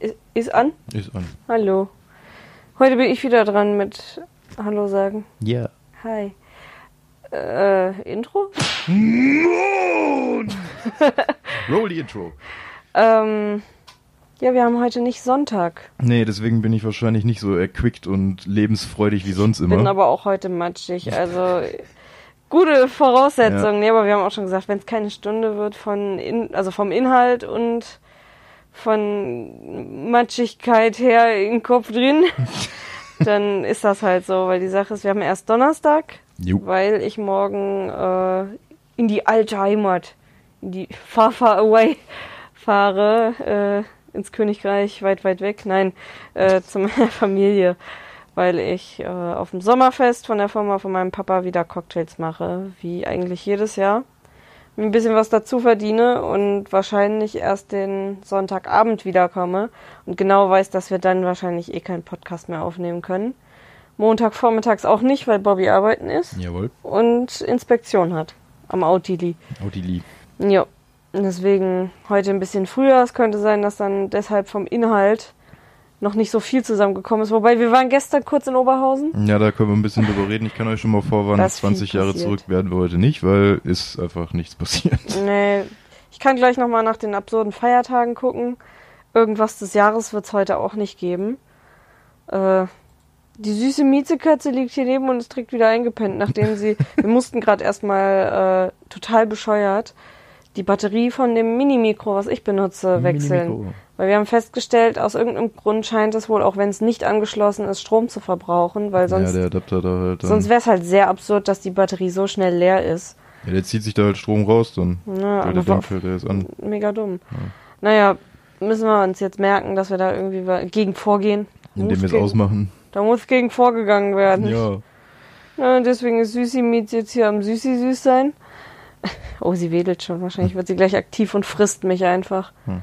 Ist, ist an? Ist an. Hallo. Heute bin ich wieder dran mit Hallo sagen. Ja. Hi. Äh, Intro? Moon! Roll die Intro. Ähm, ja, wir haben heute nicht Sonntag. Nee, deswegen bin ich wahrscheinlich nicht so erquickt und lebensfreudig wie sonst immer. Bin aber auch heute matschig. Also gute Voraussetzungen. Ja. Nee, aber wir haben auch schon gesagt, wenn es keine Stunde wird von in, also vom Inhalt und von Matschigkeit her im Kopf drin, dann ist das halt so, weil die Sache ist, wir haben erst Donnerstag, Jo. weil ich morgen äh, in die alte Heimat, in die Far Far Away fahre, äh, ins Königreich, weit, weit weg, nein, äh, zu meiner Familie, weil ich äh, auf dem Sommerfest von der Firma von meinem Papa wieder Cocktails mache, wie eigentlich jedes Jahr. Ein bisschen was dazu verdiene und wahrscheinlich erst den Sonntagabend wiederkomme und genau weiß, dass wir dann wahrscheinlich eh keinen Podcast mehr aufnehmen können. Montagvormittags auch nicht, weil Bobby arbeiten ist Jawohl. und Inspektion hat am Autili. Audili. Ja, deswegen heute ein bisschen früher. Es könnte sein, dass dann deshalb vom Inhalt noch nicht so viel zusammengekommen ist. Wobei wir waren gestern kurz in Oberhausen. Ja, da können wir ein bisschen drüber reden. Ich kann euch schon mal vorwarnen, Da ist viel 20 Jahre zurück werden wir heute nicht, weil ist einfach nichts passiert. Nee, ich kann gleich nochmal nach den absurden Feiertagen gucken. Irgendwas des Jahres wird es heute auch nicht geben. Äh, die süße Miezekatze liegt hier neben und ist direkt wieder eingepennt, nachdem sie. wir mussten gerade erstmal äh, total bescheuert die Batterie von dem Mini-Mikro, was ich benutze, wechseln. Mini-Mikro. Weil wir haben festgestellt, aus irgendeinem Grund scheint es wohl, auch wenn es nicht angeschlossen ist, Strom zu verbrauchen, weil sonst, ja, der halt sonst wäre es halt sehr absurd, dass die Batterie so schnell leer ist. ja, der zieht sich da halt Strom raus dann. Ja, der aber wa- denkt halt, der ist an. mega dumm. Naja, müssen wir uns jetzt merken, dass wir da irgendwie gegen vorgehen. Indem wir es ausmachen. Da muss gegen vorgegangen werden. Ja. Ja, deswegen ist Süßi Mietz jetzt hier am Süßi süß sein. Oh, sie wedelt schon. Wahrscheinlich wird sie gleich aktiv und frisst mich einfach. Hm.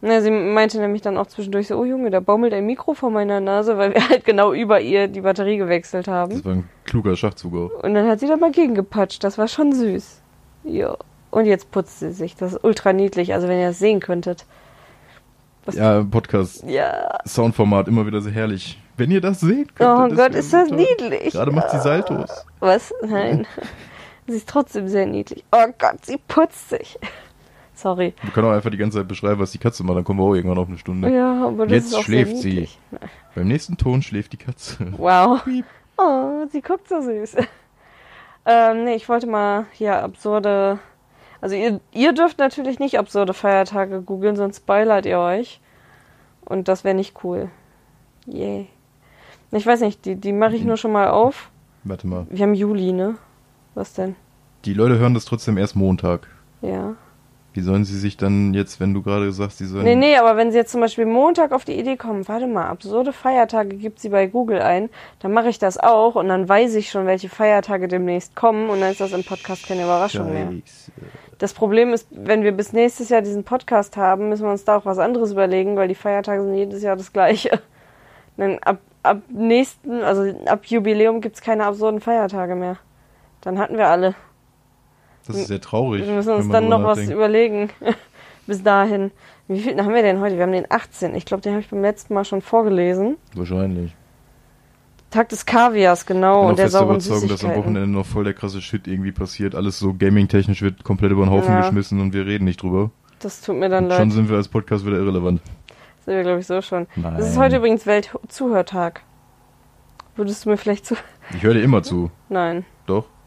Na, sie meinte nämlich dann auch zwischendurch so, oh Junge, da baumelt ein Mikro vor meiner Nase, weil wir halt genau über ihr die Batterie gewechselt haben. Das war ein kluger Schachzug auch. Und dann hat sie da mal gegengepatscht. Das war schon süß. Ja. Und jetzt putzt sie sich. Das ist ultra niedlich. Also wenn ihr das sehen könntet. Was- Ja, Podcast. Ja. Soundformat immer wieder sehr herrlich. Wenn ihr das seht, Oh könntet, Gott, wär ist das so toll. niedlich. Gerade macht sie Saltos. Was? Nein. sie ist trotzdem sehr niedlich. Oh Gott, sie putzt sich. Sorry. Wir können auch einfach die ganze Zeit beschreiben, was die Katze macht, dann kommen wir auch irgendwann auf eine Stunde. Ja, aber das Jetzt ist auch schläft sehr sie. Beim nächsten Ton schläft die Katze. Wow. Piep. Oh, sie guckt so süß. ähm, nee, ich wollte mal hier absurde. Also ihr, ihr dürft natürlich nicht absurde Feiertage googeln, sonst spoilert ihr euch. Und das wäre nicht cool. Yay. Ich weiß nicht, die, die mache ich nur schon mal auf. Warte mal. Wir haben Juli, ne? Was denn? Die Leute hören das trotzdem erst Montag. Ja. Wie sollen sie sich dann jetzt, wenn du gerade sagst, sie sollen. Nee, nee, aber wenn sie jetzt zum Beispiel Montag auf die Idee kommen, warte mal, absurde Feiertage gibt sie bei Google ein, dann mache ich das auch und dann weiß ich schon, welche Feiertage demnächst kommen und dann ist das im Podcast keine Überraschung mehr. Scheiße. Das Problem ist, wenn wir bis nächstes Jahr diesen Podcast haben, müssen wir uns da auch was anderes überlegen, weil die Feiertage sind jedes Jahr das gleiche. Dann ab, ab nächsten, also ab Jubiläum gibt's keine absurden Feiertage mehr. Dann hatten wir alle. Das ist sehr traurig. Wir müssen uns dann noch was nachdenkt. überlegen. bis dahin. Wie viel haben wir denn heute? Wir haben den 18. Ich glaube, den habe ich beim letzten Mal schon vorgelesen. Wahrscheinlich. Tag des Kaviars, genau. Ich bin und der sauren Überzeugung, dass am. Wochenende noch voll der krasse Shit irgendwie passiert. Alles so gaming-technisch wird komplett über den Haufen Ja. geschmissen und wir reden nicht drüber. Das tut mir dann Und leid. schon sind wir als Podcast wieder irrelevant. Sind wir, glaube ich, so schon. Nein. Es ist heute übrigens Weltzuhörtag. Würdest du mir vielleicht zu... Ich höre dir immer zu. Nein,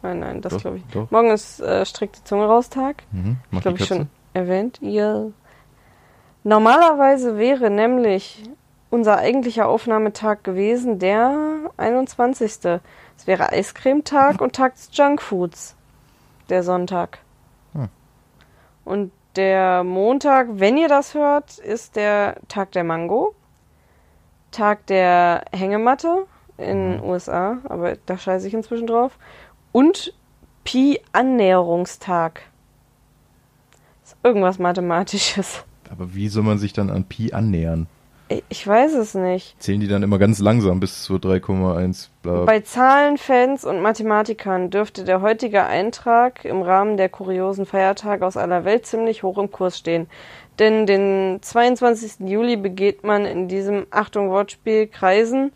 nein, nein, das glaube ich. doch. Morgen ist äh, strikte Zunge raus Tag. Mhm. Ich glaube, die ich schon erwähnt. Ja. Normalerweise wäre nämlich unser eigentlicher Aufnahmetag gewesen der 21. Es wäre Eiscremetag und Tag des Junkfoods. Der Sonntag. Hm. Und der Montag, wenn ihr das hört, ist der Tag der Mango. Tag der Hängematte in Mhm. USA, aber da scheiße ich inzwischen drauf. Und Pi-Annäherungstag. Ist irgendwas Mathematisches. Aber wie soll man sich dann an Pi annähern? Ich, weiß es nicht. Zählen die dann immer ganz langsam bis zu 3,1 bla. Bei Zahlenfans und Mathematikern dürfte der heutige Eintrag im Rahmen der kuriosen Feiertage aus aller Welt ziemlich hoch im Kurs stehen. Denn den 22. Juli begeht man in diesem, Achtung Wortspiel, Kreisen,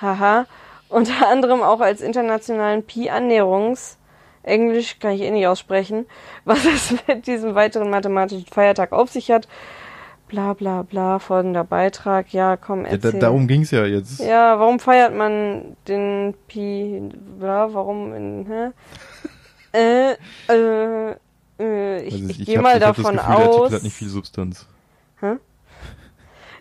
haha, unter anderem auch als internationalen Pi-Annäherungs, Englisch kann ich eh nicht aussprechen, was es mit diesem weiteren mathematischen Feiertag auf sich hat. Bla bla bla, folgender Beitrag. Ja, komm, Ja, erzähl. da, darum ging's ja jetzt. Ja, warum feiert man den Pi? Bla, warum in, hä? äh, äh, äh, ich, Also ich, ich gehe mal ich davon das Gefühl, Der aus. Artikel hat nicht viel Substanz.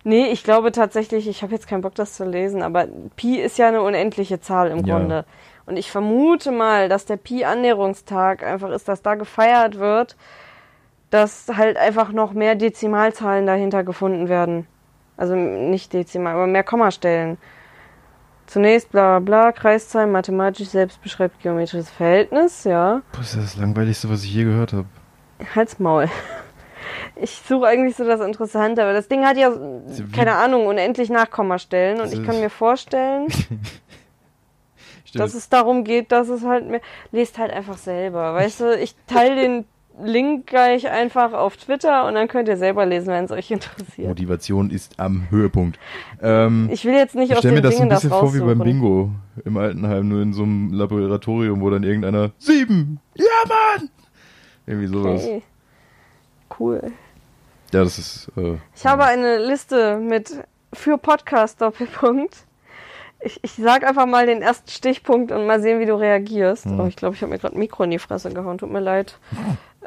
Nee, ich glaube tatsächlich, ich habe jetzt keinen Bock, das zu lesen, aber Pi ist ja eine unendliche Zahl im Ja. Grunde. Und ich vermute mal, dass der Pi-Annäherungstag einfach ist, dass da gefeiert wird, dass halt einfach noch mehr Dezimalzahlen dahinter gefunden werden. Also nicht Dezimal, aber mehr Kommastellen. Zunächst bla bla bla, Kreiszahl, mathematisch selbst beschreibt geometrisches Verhältnis, ja. Boah, ist das das langweiligste, was ich je gehört habe. Halt's Maul. Ich suche eigentlich so das Interessante, aber das Ding hat ja, keine Ahnung, unendlich Nachkommastellen und Also ich kann mir vorstellen, dass es darum geht, dass es halt mehr, lest halt einfach selber, weißt du, ich teile den Link gleich einfach auf Twitter und dann könnt ihr selber lesen, wenn es euch interessiert. Motivation ist am Höhepunkt. Ähm, Ich will jetzt nicht ich aus stell den mir das so Dingen ein bisschen vor wie beim. Bingo im Altenheim, nur in so einem Laboratorium, wo dann irgendeiner sieben, ja Mann! Irgendwie sowas. Okay. Cool. Ja, das ist. Äh, Ich habe eine Liste mit für Podcast Doppelpunkt. Ich, ich sag einfach mal den ersten Stichpunkt und mal sehen, wie du reagierst. Hm. Oh, ich glaube, ich habe mir gerade ein Mikro in die Fresse gehauen. Tut mir leid.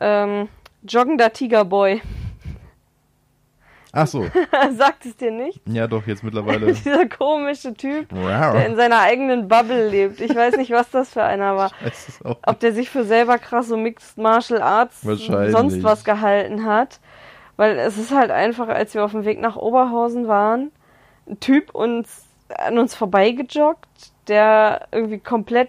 Ähm, joggender Tigerboy. Ach so, Sagt es dir nicht? ja doch, jetzt mittlerweile. Dieser komische Typ, der in seiner eigenen Bubble lebt. Ich weiß nicht, was das für einer war. Ob der sich für selber krass so Mixed Martial Arts sonst was gehalten hat. Weil es ist halt einfach, als wir auf dem Weg nach Oberhausen waren, ein Typ uns an uns vorbeigejoggt, der irgendwie komplett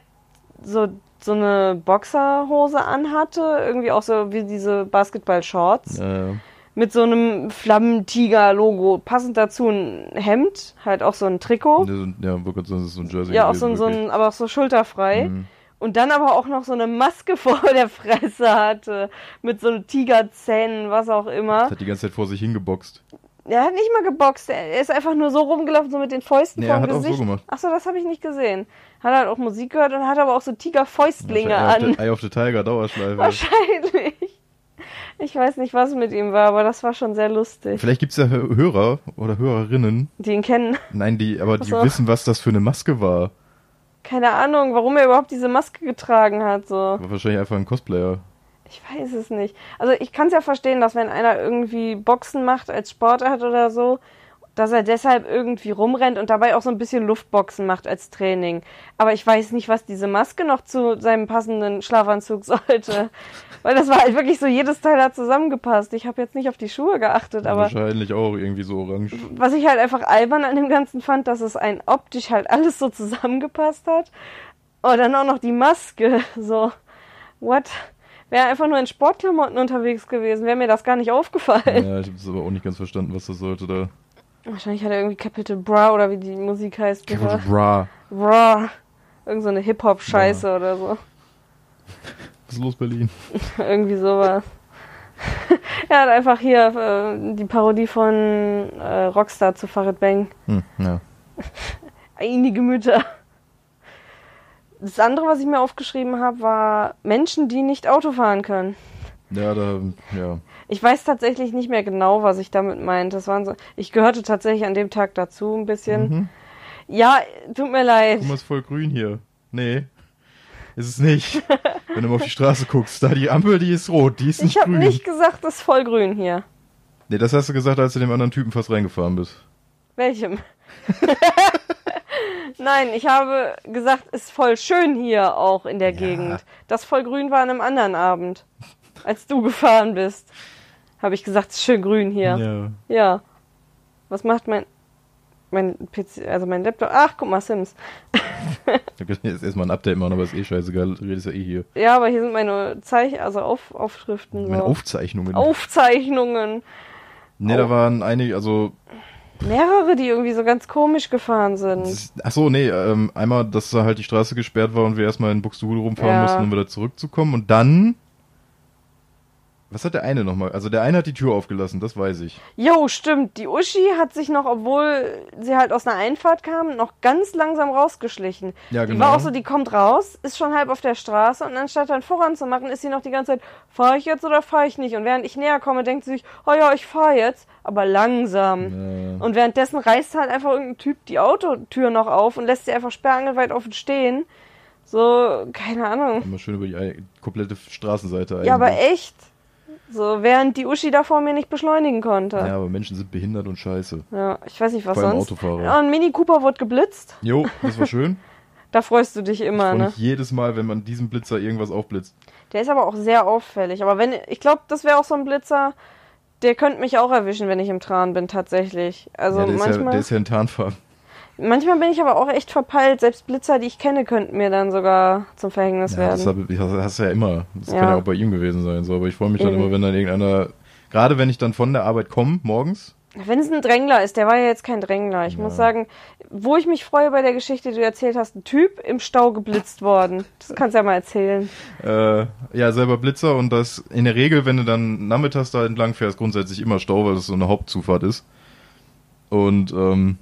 so so eine Boxerhose anhatte, irgendwie auch so wie diese Basketball-Shorts Ja, mit so einem Flammentiger-Logo. Passend dazu ein Hemd, halt auch so ein Trikot. ja, das ist so ein Jersey. Ja, auch so so wirklich. ein, aber auch so schulterfrei. Mhm. Und dann aber auch noch so eine Maske vor der Fresse hatte. Mit so einem Tigerzähnen, was auch immer. Hat die ganze Zeit vor sich hingeboxt. Er hat nicht mal geboxt. Er ist einfach nur so rumgelaufen, so mit den Fäusten Nee, er vorm hat auch so Gesicht. gemacht. Achso, das habe ich nicht gesehen. Hat halt auch Musik gehört und hat aber auch so Tigerfäustlinge an. Eye of the Tiger, Dauerschleife. Wahrscheinlich. Ich weiß nicht, was mit ihm war, aber das war schon sehr lustig. Vielleicht gibt's ja Hö- Hörer oder Hörerinnen, Die ihn kennen. nein, die, aber die Ach so. wissen, was das für eine Maske war. Keine Ahnung, warum er überhaupt diese Maske getragen hat. So. War wahrscheinlich einfach ein Cosplayer. Ich weiß es nicht. Also ich kann es ja verstehen, dass wenn einer irgendwie Boxen macht als Sportart oder so, dass er deshalb irgendwie rumrennt und dabei auch so ein bisschen Luftboxen macht als Training. Aber ich weiß nicht, was diese Maske noch zu seinem passenden Schlafanzug sollte. Weil das war halt wirklich so, jedes Teil hat zusammengepasst. Ich habe jetzt nicht auf die Schuhe geachtet, aber wahrscheinlich auch irgendwie so orange. was ich halt einfach albern an dem Ganzen fand, dass es ein optisch halt alles so zusammengepasst hat. Und dann auch noch die Maske. So, what? Wäre einfach nur in Sportklamotten unterwegs gewesen, wäre mir das gar nicht aufgefallen. Ja, ich habe es aber auch nicht ganz verstanden, was das sollte da. Wahrscheinlich hat er irgendwie Capital Bra oder wie die Musik heißt. Capital gehört. Bra. Bra. Irgend so eine Hip-Hop-Scheiße oder so. Was ist los, Berlin? irgendwie sowas. er hat einfach hier äh, die Parodie von äh, Rockstar zu Farid Bang. Hm, ja. in die Gemüter. Das andere, was ich mir aufgeschrieben habe, war Menschen, die nicht Auto fahren können. Ja, da, ja. Ich weiß tatsächlich nicht mehr genau, was ich damit meinte. Das waren so, ich gehörte tatsächlich an dem Tag dazu ein bisschen. Mhm. Ja, tut mir leid. Guck mal, ist voll grün hier. Nee. Ist es nicht. Wenn du mal auf die Straße guckst, da die Ampel, die ist rot, die ist nicht Ich habe grün. nicht gesagt, es ist voll grün hier. Nee, das hast du gesagt, als du dem anderen Typen fast reingefahren bist. Welchem? Nein, ich habe gesagt, es ist voll schön hier auch in der Ja. Gegend. Das voll grün war an einem anderen Abend, als du gefahren bist. Habe ich gesagt, es ist schön grün hier. Ja. Ja. Was macht mein mein PC, also mein Laptop? Ach, guck mal, Sims. Jetzt erstmal ein Update machen, aber ist eh scheißegal. Du redest ja eh hier. Ja, aber hier sind meine Zeich, also Auf, Aufschriften. Meine so. Aufzeichnungen. Aufzeichnungen. Nee, da waren einige, also Mehrere, die irgendwie so ganz komisch gefahren sind. Ach so, nee, ähm, einmal, dass da halt die Straße gesperrt war und wir erstmal in Buxtehude rumfahren Ja. mussten, um wieder zurückzukommen. Und dann. Was hat der eine nochmal? Also der eine hat die Tür aufgelassen, das weiß ich. Jo, stimmt. Die Uschi hat sich noch, obwohl sie halt aus einer Einfahrt kam, noch ganz langsam rausgeschlichen. Ja, Die genau. war auch so, die kommt raus, ist schon halb auf der Straße und anstatt dann voranzumachen, ist sie noch die ganze Zeit, fahre ich jetzt oder fahre ich nicht? Und während ich näher komme, denkt sie sich, oh ja, ich fahre jetzt, aber langsam. Äh, Und währenddessen reißt halt einfach irgendein Typ die Autotür noch auf und lässt sie einfach sperrangelweit offen stehen. So, keine Ahnung. immer schön über die komplette Straßenseite eigentlich. Ja, aber echt. So, während die Uschi da vor mir nicht beschleunigen konnte. Ja, aber Menschen sind behindert und scheiße. Ja, ich weiß nicht, was Vor allem sonst. Autofahrer. Ja, ein Mini Cooper wurde geblitzt. Jo, das war schön. Da freust du dich immer, Und ne? jedes Mal, wenn man diesem Blitzer irgendwas aufblitzt. Der ist aber auch sehr auffällig. Aber wenn, ich glaube, das wäre auch so ein Blitzer, der könnte mich auch erwischen, wenn ich im Tran bin, tatsächlich. Also ja, der, ist ja, manchmal, der ist ja in Tarnfarben. Manchmal bin ich aber auch echt verpeilt. Selbst Blitzer, die ich kenne, könnten mir dann sogar zum Verhängnis Ja, werden. das hast du ja immer. Das Ja. kann ja auch bei ihm gewesen sein. So. Aber ich freue mich dann Eben. immer, wenn dann irgendeiner, gerade wenn ich dann von der Arbeit komme, morgens, Wenn es ein Drängler ist, der war ja jetzt kein Drängler. Ich Ja. muss sagen, wo ich mich freue bei der Geschichte, die du erzählt hast, ein Typ im Stau geblitzt worden. Das kannst du ja mal erzählen. äh, ja, selber Blitzer und das in der Regel, wenn du dann nachmittags da entlang fährst, grundsätzlich immer Stau, weil das so eine Hauptzufahrt ist. Und ähm,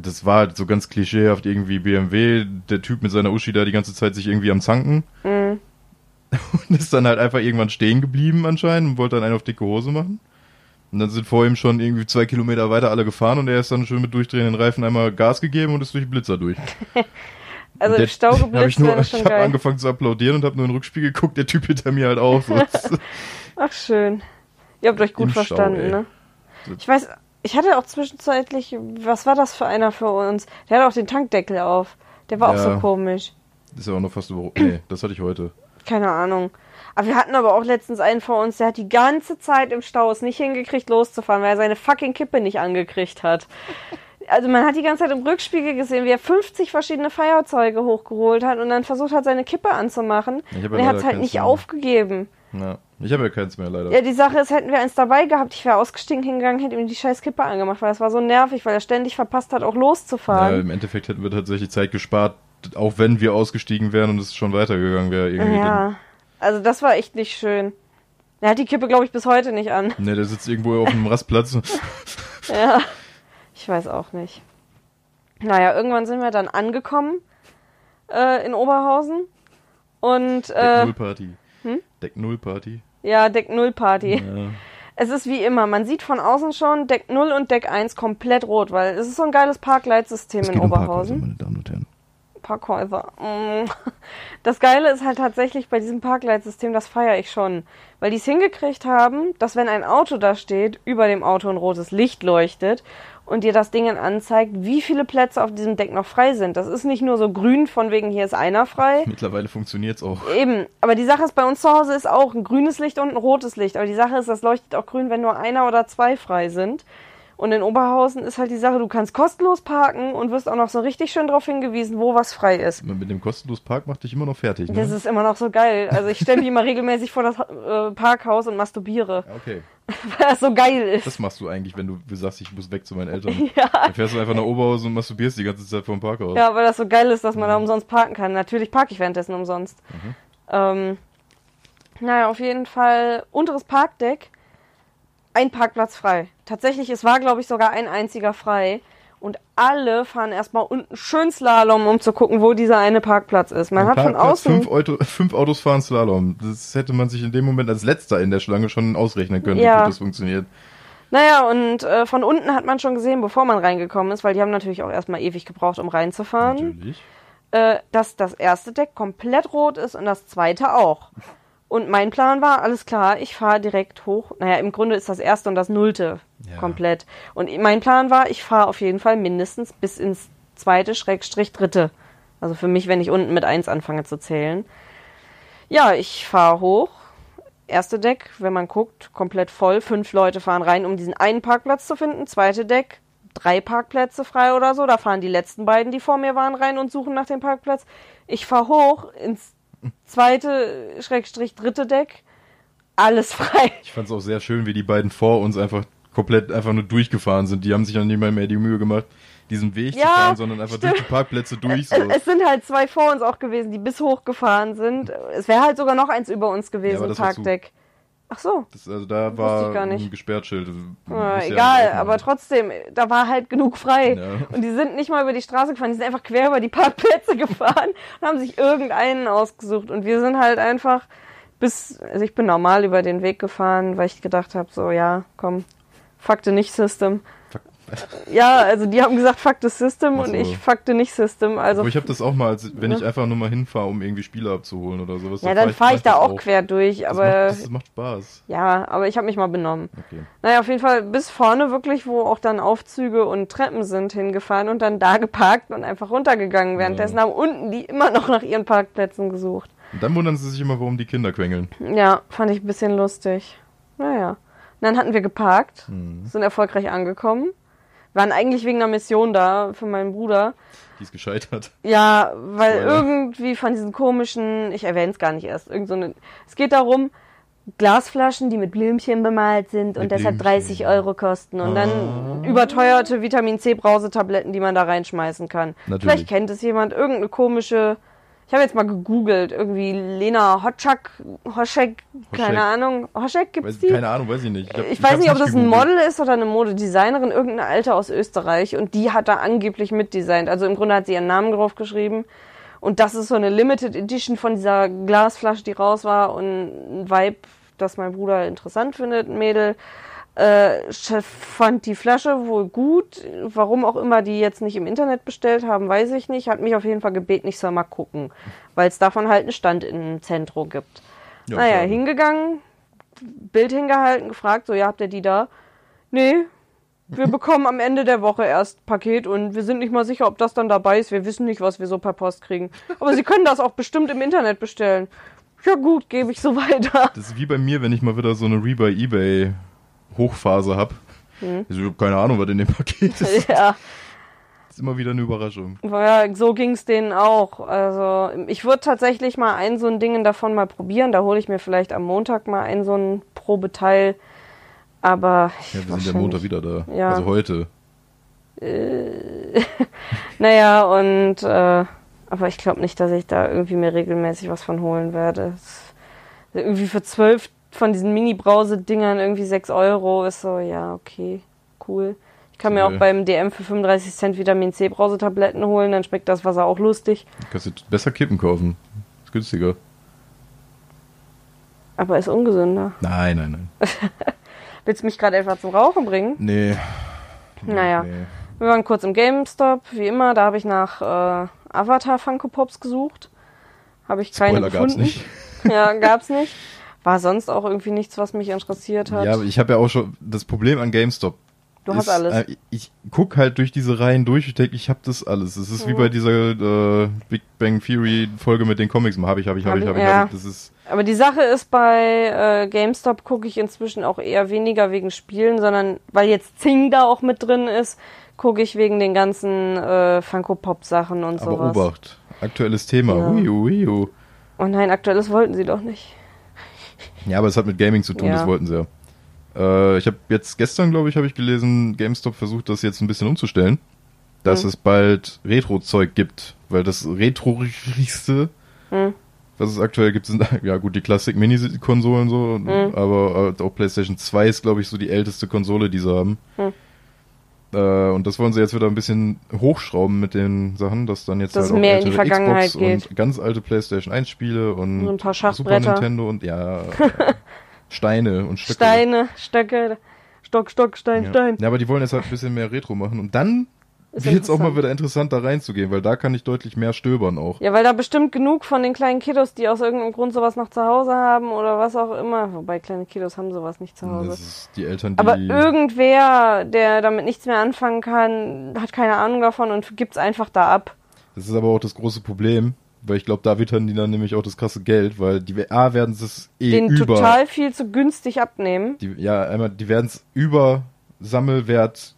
das war halt so ganz klischeehaft irgendwie BMW, der Typ mit seiner Uschi da die ganze Zeit sich irgendwie am Zanken Mhm. und ist dann halt einfach irgendwann stehen geblieben anscheinend und wollte dann einen auf dicke Hose machen. Und dann sind vor ihm schon irgendwie zwei Kilometer weiter alle gefahren und er ist dann schön mit durchdrehenden Reifen einmal Gas gegeben und ist durch Blitzer durch. Also im Stau hab ich geblitzt nur, ich habe angefangen zu applaudieren und habe nur in den Rückspiegel geguckt, der Typ hinter mir halt auch. Ach schön. Ihr habt euch gut Im Stau, verstanden, ey. ne? Ich weiß, ich hatte auch zwischenzeitlich, was war das für einer für uns? Der hatte auch den Tankdeckel auf. Der war auch Ja. so komisch. ist ja auch noch fast über. Nee, das hatte ich heute. Keine Ahnung. Aber wir hatten aber auch letztens einen vor uns, der hat die ganze Zeit im Stau es nicht hingekriegt, loszufahren, weil er seine fucking Kippe nicht angekriegt hat. Also man hat die ganze Zeit im Rückspiegel gesehen, wie er 50 verschiedene Feuerzeuge hochgeholt hat und dann versucht hat, seine Kippe anzumachen. Und er hat es halt nicht mehr. aufgegeben. Ja. Ich habe ja keins mehr leider. Ja, die Sache ist, hätten wir eins dabei gehabt, ich wäre ausgestiegen hingegangen, hätte ihm die scheiß Kippe angemacht, weil das war so nervig, weil er ständig verpasst hat, auch Ja, loszufahren. Im Endeffekt hätten wir tatsächlich Zeit gespart, auch wenn wir ausgestiegen wären und es schon weitergegangen wäre. Irgendwie. Ja, also das war echt nicht schön. Er hat die Kippe, glaube ich, bis heute nicht an. Ne, der sitzt irgendwo auf einem Rastplatz. Ja, ich weiß auch nicht. Naja, irgendwann sind wir dann angekommen äh, in Oberhausen und Deck äh, Null Party. hm? Deck Null Party. Ja, Deck 0 Party. Ja. Es ist wie immer, man sieht von außen schon Deck 0 und Deck 1 komplett rot, weil es ist so ein geiles Parkleitsystem in um Oberhausen. Parkhäuser, meine Damen und Herren. Parkhäuser. Mm. Das Geile ist halt tatsächlich bei diesem Parkleitsystem, das feiere ich schon. Weil die es hingekriegt haben, dass wenn ein Auto da steht, über dem Auto ein rotes Licht leuchtet und dir das Ding anzeigt, wie viele Plätze auf diesem Deck noch frei sind. Das ist nicht nur so grün, von wegen hier ist einer frei. Mittlerweile funktioniert's auch. Eben, aber die Sache ist, bei uns zu Hause ist auch ein grünes Licht und ein rotes Licht. Aber die Sache ist, das leuchtet auch grün, wenn nur einer oder zwei frei sind. Und in Oberhausen ist halt die Sache, du kannst kostenlos parken und wirst auch noch so richtig schön darauf hingewiesen, wo was frei ist. Mit dem kostenlos Park macht dich immer noch fertig. Ne? Das ist immer noch so geil. Also ich stelle mich immer regelmäßig vor das äh, Parkhaus und masturbiere, okay. weil das so geil ist. Das machst du eigentlich, wenn du sagst, ich muss weg zu meinen Eltern. Ja. Dann fährst du einfach nach Oberhausen und masturbierst die ganze Zeit vor dem Parkhaus. Ja, weil das so geil ist, dass man da umsonst parken kann. Natürlich parke ich währenddessen umsonst. Ähm, naja, auf jeden Fall unteres Parkdeck, ein Parkplatz frei. Tatsächlich, es war, glaube ich, sogar ein einziger frei. Und alle fahren erstmal unten schön Slalom, um zu gucken, wo dieser eine Parkplatz ist. Man Ein hat von Parkplatz, außen. fünf, Auto, fünf Autos fahren Slalom. Das hätte man sich in dem Moment als letzter in der Schlange schon ausrechnen können, Ja. wie gut das funktioniert. Naja, und äh, von unten hat man schon gesehen, bevor man reingekommen ist, weil die haben natürlich auch erstmal ewig gebraucht, um reinzufahren, Natürlich. äh, dass das erste Deck komplett rot ist und das zweite auch. Und mein Plan war, alles klar, ich fahre direkt hoch. Naja, im Grunde ist das erste und das nullte Ja. komplett. Und mein Plan war, ich fahre auf jeden Fall mindestens bis ins zweite, Schrägstrich dritte. Also für mich, wenn ich unten mit eins anfange zu zählen. Ja, ich fahre hoch. Erste Deck, wenn man guckt, komplett voll. Fünf Leute fahren rein, um diesen einen Parkplatz zu finden. Zweite Deck, drei Parkplätze frei oder so. Da fahren die letzten beiden, die vor mir waren, rein und suchen nach dem Parkplatz. Ich fahre hoch ins zweite, Schrägstrich dritte Deck. Alles frei. Ich fand es auch sehr schön, wie die beiden vor uns einfach komplett einfach nur durchgefahren sind. Die haben sich dann nicht mal mehr die Mühe gemacht, diesen Weg Ja, zu fahren, sondern einfach stimmt. durch die Parkplätze durch. So. Es, es sind halt zwei vor uns auch gewesen, die bis hoch gefahren sind. Es wäre halt sogar noch eins über uns Ja, gewesen, zu. Parkdeck. Ach so. Das, also da war ich gar nicht. ein Gesperrtschild. Ah, ja egal, nicht aber trotzdem, da war halt genug frei. Ja. Und die sind nicht mal über die Straße gefahren, die sind einfach quer über die Parkplätze gefahren und haben sich irgendeinen ausgesucht. Und wir sind halt einfach bis, also ich bin normal über den Weg gefahren, weil ich gedacht habe, so ja, komm, fuckte nicht System. Ja, also die haben gesagt, fuck the System Ach und ich fuckte nicht System. Also Aber ich habe das auch mal, als, wenn Ne? ich einfach nur mal hinfahre, um irgendwie Spiele abzuholen oder sowas. ja, dann fahre ich da auch quer durch, Das aber macht, das macht Spaß. ja, aber ich habe mich mal benommen. Okay. Naja, auf jeden Fall bis vorne wirklich, wo auch dann Aufzüge und Treppen sind, hingefahren und dann da geparkt und einfach runtergegangen. Währenddessen haben unten die immer noch nach ihren Parkplätzen gesucht. Und dann wundern sie sich immer, warum die Kinder quengeln. Ja, fand ich ein bisschen lustig. Naja. Und dann hatten wir geparkt, Hm. sind erfolgreich angekommen. Waren eigentlich wegen einer Mission da für meinen Bruder. Die ist gescheitert. Ja, weil Spoiler. irgendwie von diesen komischen, ich erwähne es gar nicht erst, irgend so eine, es geht darum, Glasflaschen, die mit Blümchen bemalt sind und Mit deshalb Blümchen. 30 Euro kosten und dann Ah. überteuerte Vitamin C Brausetabletten, die man da reinschmeißen kann. Natürlich. Vielleicht kennt es jemand, irgendeine komische, ich habe jetzt mal gegoogelt, irgendwie Lena Hotschak, Hoschek, keine Ahnung, Hoschek gibt's Weiß, die? keine Ahnung, weiß ich nicht. hab- Ich weiß nicht, ob das ein gegoogelt. Model ist oder eine Modedesignerin, irgendeine Alte aus Österreich und die hat da angeblich mitdesignt. Also im Grunde hat sie ihren Namen drauf geschrieben. Und das ist so eine Limited Edition von dieser Glasflasche, die raus war und ein Vibe, das mein Bruder interessant findet, ein Mädel. Äh, Chef fand die Flasche wohl gut. Warum auch immer die jetzt nicht im Internet bestellt haben, weiß ich nicht. Hat mich auf jeden Fall gebeten, ich soll mal gucken, weil es davon halt einen Stand im Zentrum gibt. Ja, naja, schade. hingegangen, Bild hingehalten, gefragt, so, ja, habt ihr die da? Nee, wir bekommen am Ende der Woche erst Paket und wir sind nicht mal sicher, ob das dann dabei ist. Wir wissen nicht, was wir so per Post kriegen. Aber Sie können das auch bestimmt im Internet bestellen. Ja gut, gebe ich so weiter. Das ist wie bei mir, wenn ich mal wieder so eine Rebuy eBay Hochphase hab. Hm. Also, ich habe keine Ahnung, was in dem Paket ist. ja, ist immer wieder eine Überraschung. ja, so ging's denen auch. Also ich würde tatsächlich mal ein so ein Ding davon mal probieren. Da hole ich mir vielleicht am Montag mal ein so ein Probeteil. Aber Ja, wir sind ja Montag wieder da. Ja. Also heute. Naja, und äh, aber ich glaube nicht, dass ich da irgendwie mir regelmäßig was von holen werde. Es- Irgendwie für zwölf von diesen Mini-Brause-Dingern irgendwie sechs Euro ist so, ja, okay, cool. Ich kann mir Okay. auch beim DM für 35 Cent Vitamin C Brausetabletten holen, dann schmeckt das Wasser auch lustig. Kannst du besser Kippen kaufen. Ist günstiger. Aber ist ungesünder. Nein, nein, nein. Willst du mich gerade etwa zum Rauchen bringen? Nee. Naja. Nee. Wir waren kurz im GameStop, wie immer. Da habe ich nach äh, Avatar Funko Pops gesucht. Habe ich keine Spoiler gefunden. gab's nicht. Ja, gab's nicht. War sonst auch irgendwie nichts, was mich interessiert hat. Ja, aber ich habe ja auch schon das Problem an GameStop. du hast ist, alles. Äh, ich guck halt durch diese Reihen durch. Ich denke, ich habe das alles. Es ist wie Mhm. bei dieser äh, Big Bang Theory Folge mit den Comics. Habe ich, habe ich, habe Hab ich, habe ich- ja. hab ich. Das ist Aber die Sache ist, bei äh, GameStop gucke ich inzwischen auch eher weniger wegen Spielen, sondern weil jetzt Zing da auch mit drin ist, gucke ich wegen den ganzen äh, Funko Pop Sachen und aber sowas. Obacht. Aktuelles Thema. Ja. Wii U, Wii U. Oh nein, aktuelles wollten sie doch nicht. Ja, aber es hat mit Gaming zu tun. Ja. Das wollten sie ja. Äh, ich habe jetzt gestern, glaube ich, habe ich gelesen, GameStop versucht das jetzt ein bisschen umzustellen, dass Hm. es bald Retro-Zeug gibt, weil das Retro-rigste, Hm. was es aktuell gibt, sind ja gut die Classic-Mini-Konsolen so, Hm. aber äh, auch PlayStation 2 ist, glaube ich, so die älteste Konsole, die sie haben. Äh, und das wollen sie jetzt wieder ein bisschen hochschrauben mit den Sachen, dass dann jetzt Dass halt auch mehr in die Vergangenheit Xbox geht. und ganz alte PlayStation 1 Spiele und So ein paar Super. Nintendo und ja Steine und Stöcke. Steine, Stöcke, Stock, Stock, Stein, Ja. Stein. ja, aber die wollen jetzt halt ein bisschen mehr Retro machen und dann Ist es auch mal wieder interessant da reinzugehen, weil da kann ich deutlich mehr stöbern auch. Ja, weil da bestimmt genug von den kleinen Kiddos, die aus irgendeinem Grund sowas noch zu Hause haben oder was auch immer. Wobei kleine Kiddos haben sowas nicht zu Hause. Das ist die Eltern, die Aber irgendwer, der damit nichts mehr anfangen kann, hat keine Ahnung davon und gibt's einfach da ab. Das ist aber auch das große Problem, weil ich glaube, da wittern die dann nämlich auch das krasse Geld, weil die A werden es eh Den über total viel zu günstig abnehmen. die, ja, einmal, die werden es über Sammelwert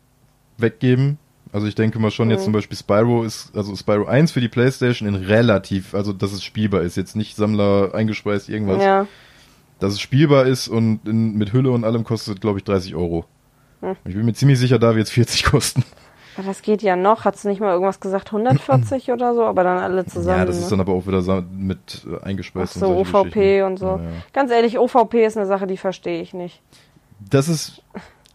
weggeben. Also ich denke mal schon jetzt Mhm. zum Beispiel Spyro ist, also Spyro 1 für die Playstation in relativ, also dass es spielbar ist, jetzt nicht Sammler eingespeist irgendwas, Ja. dass es spielbar ist und in, mit Hülle und allem kostet, glaube ich, 30 Euro. Hm. Ich bin mir ziemlich sicher, da wird es 40 kosten. Aber das geht ja noch. Hat's nicht mal irgendwas gesagt? 140 oder so? Aber dann alle zusammen. ja, das ne? ist dann aber auch wieder mit äh, Ach eingespeist so, und OVP und so. Ja, ja. Ganz ehrlich, OVP ist eine Sache, die verstehe ich nicht. Das ist,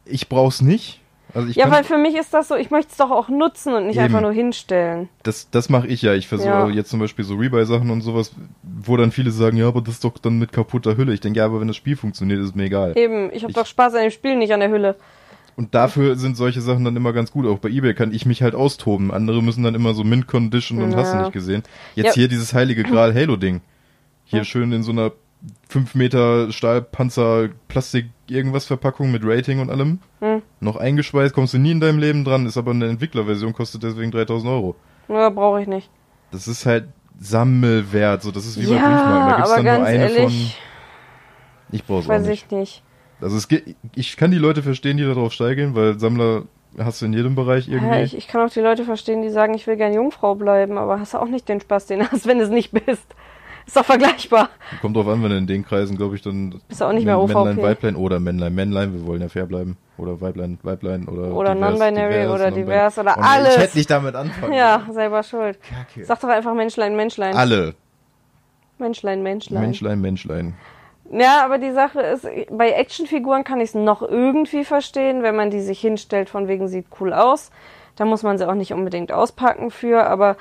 ich brauch's nicht. Also Ja, weil für mich ist das so, ich möchte es doch auch nutzen und nicht Eben. einfach nur hinstellen. das, das mache ich ja. Ich versuche Ja. jetzt zum Beispiel so Rebuy-Sachen und sowas, wo dann viele sagen, ja, aber das ist doch dann mit kaputter Hülle. Ich denke, ja, aber wenn das Spiel funktioniert, ist mir egal. Eben, ich habe doch Spaß an dem Spiel, nicht an der Hülle. Und dafür sind solche Sachen dann immer ganz gut. Auch bei eBay kann ich mich halt austoben. Andere müssen dann immer so Mint Condition und Ja. hast du nicht gesehen. Jetzt Ja. hier dieses heilige Gral Halo Ding. Hier schön in so einer 5 Meter Stahlpanzer Plastik irgendwas Verpackung mit Rating und allem. Hm. Noch eingeschweißt, kommst du nie in deinem Leben dran, ist aber eine Entwicklerversion, kostet deswegen 3000 Euro. Ja, brauche ich nicht. Das ist halt Sammelwert, so das ist wie bei ja, Briefmarken. Da gibt's aber dann nur eine ehrlich, von. Ich brauch's auch weiß nicht. ich nicht. Also es geht, ich kann die Leute verstehen, die darauf steigen, weil Sammler hast du in jedem Bereich irgendwie. Ja, ich, ich kann auch die Leute verstehen, die sagen, ich will gern Jungfrau bleiben, aber hast du auch nicht den Spaß, den du hast, wenn du es nicht bist. Ist doch vergleichbar. Kommt drauf an, wenn du in den Kreisen, glaube ich, dann Bist du auch nicht mehr Männlein, OVP. Weiblein oder Männlein, Männlein, wir wollen ja fair bleiben. Oder Weiblein, Weiblein oder Oder non-binary oder divers oder Oh alles. Ich hätte nicht damit anfangen. Ja, selber schuld. Kacke. Sag doch einfach Menschlein, Menschlein. Alle. Menschlein, Menschlein. Menschlein, Menschlein. Ja, aber die Sache ist, bei Actionfiguren kann ich es noch irgendwie verstehen, wenn man die sich hinstellt, von wegen sieht cool aus. Da muss man sie auch nicht unbedingt auspacken für, aber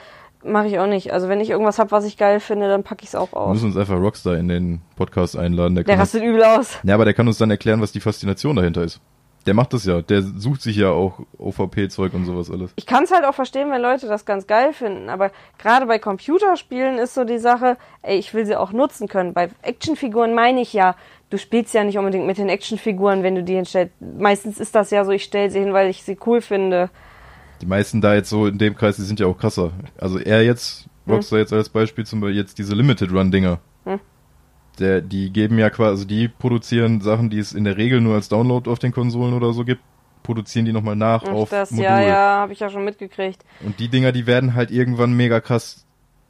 mache ich auch nicht. Also wenn ich irgendwas habe, was ich geil finde, dann packe ich es auch Wir aus. müssen uns einfach Rockstar in den Podcast einladen. Der Der kann uns, rastet übel aus. ja, aber der kann uns dann erklären, was die Faszination dahinter ist. Der macht das ja. Der sucht sich ja auch OVP-Zeug und sowas alles. Ich kann es halt auch verstehen, wenn Leute das ganz geil finden, aber gerade bei Computerspielen ist so die Sache, ey, ich will sie auch nutzen können. Bei Actionfiguren meine ich ja, du spielst ja nicht unbedingt mit den Actionfiguren, wenn du die hinstellst. Meistens ist das ja so, ich stelle sie hin, weil ich sie cool finde. Die meisten da jetzt so in dem Kreis, die sind ja auch krasser. Also er jetzt, Rockstar jetzt als Beispiel, zum Beispiel jetzt diese Limited Run Dinger. Hm. Der, die geben ja quasi, also die produzieren Sachen, die es in der Regel nur als Download auf den Konsolen oder so gibt, produzieren die nochmal nach Und auf das, Modul. ja, ja, habe ich ja schon mitgekriegt. Und die Dinger, die werden halt irgendwann mega krass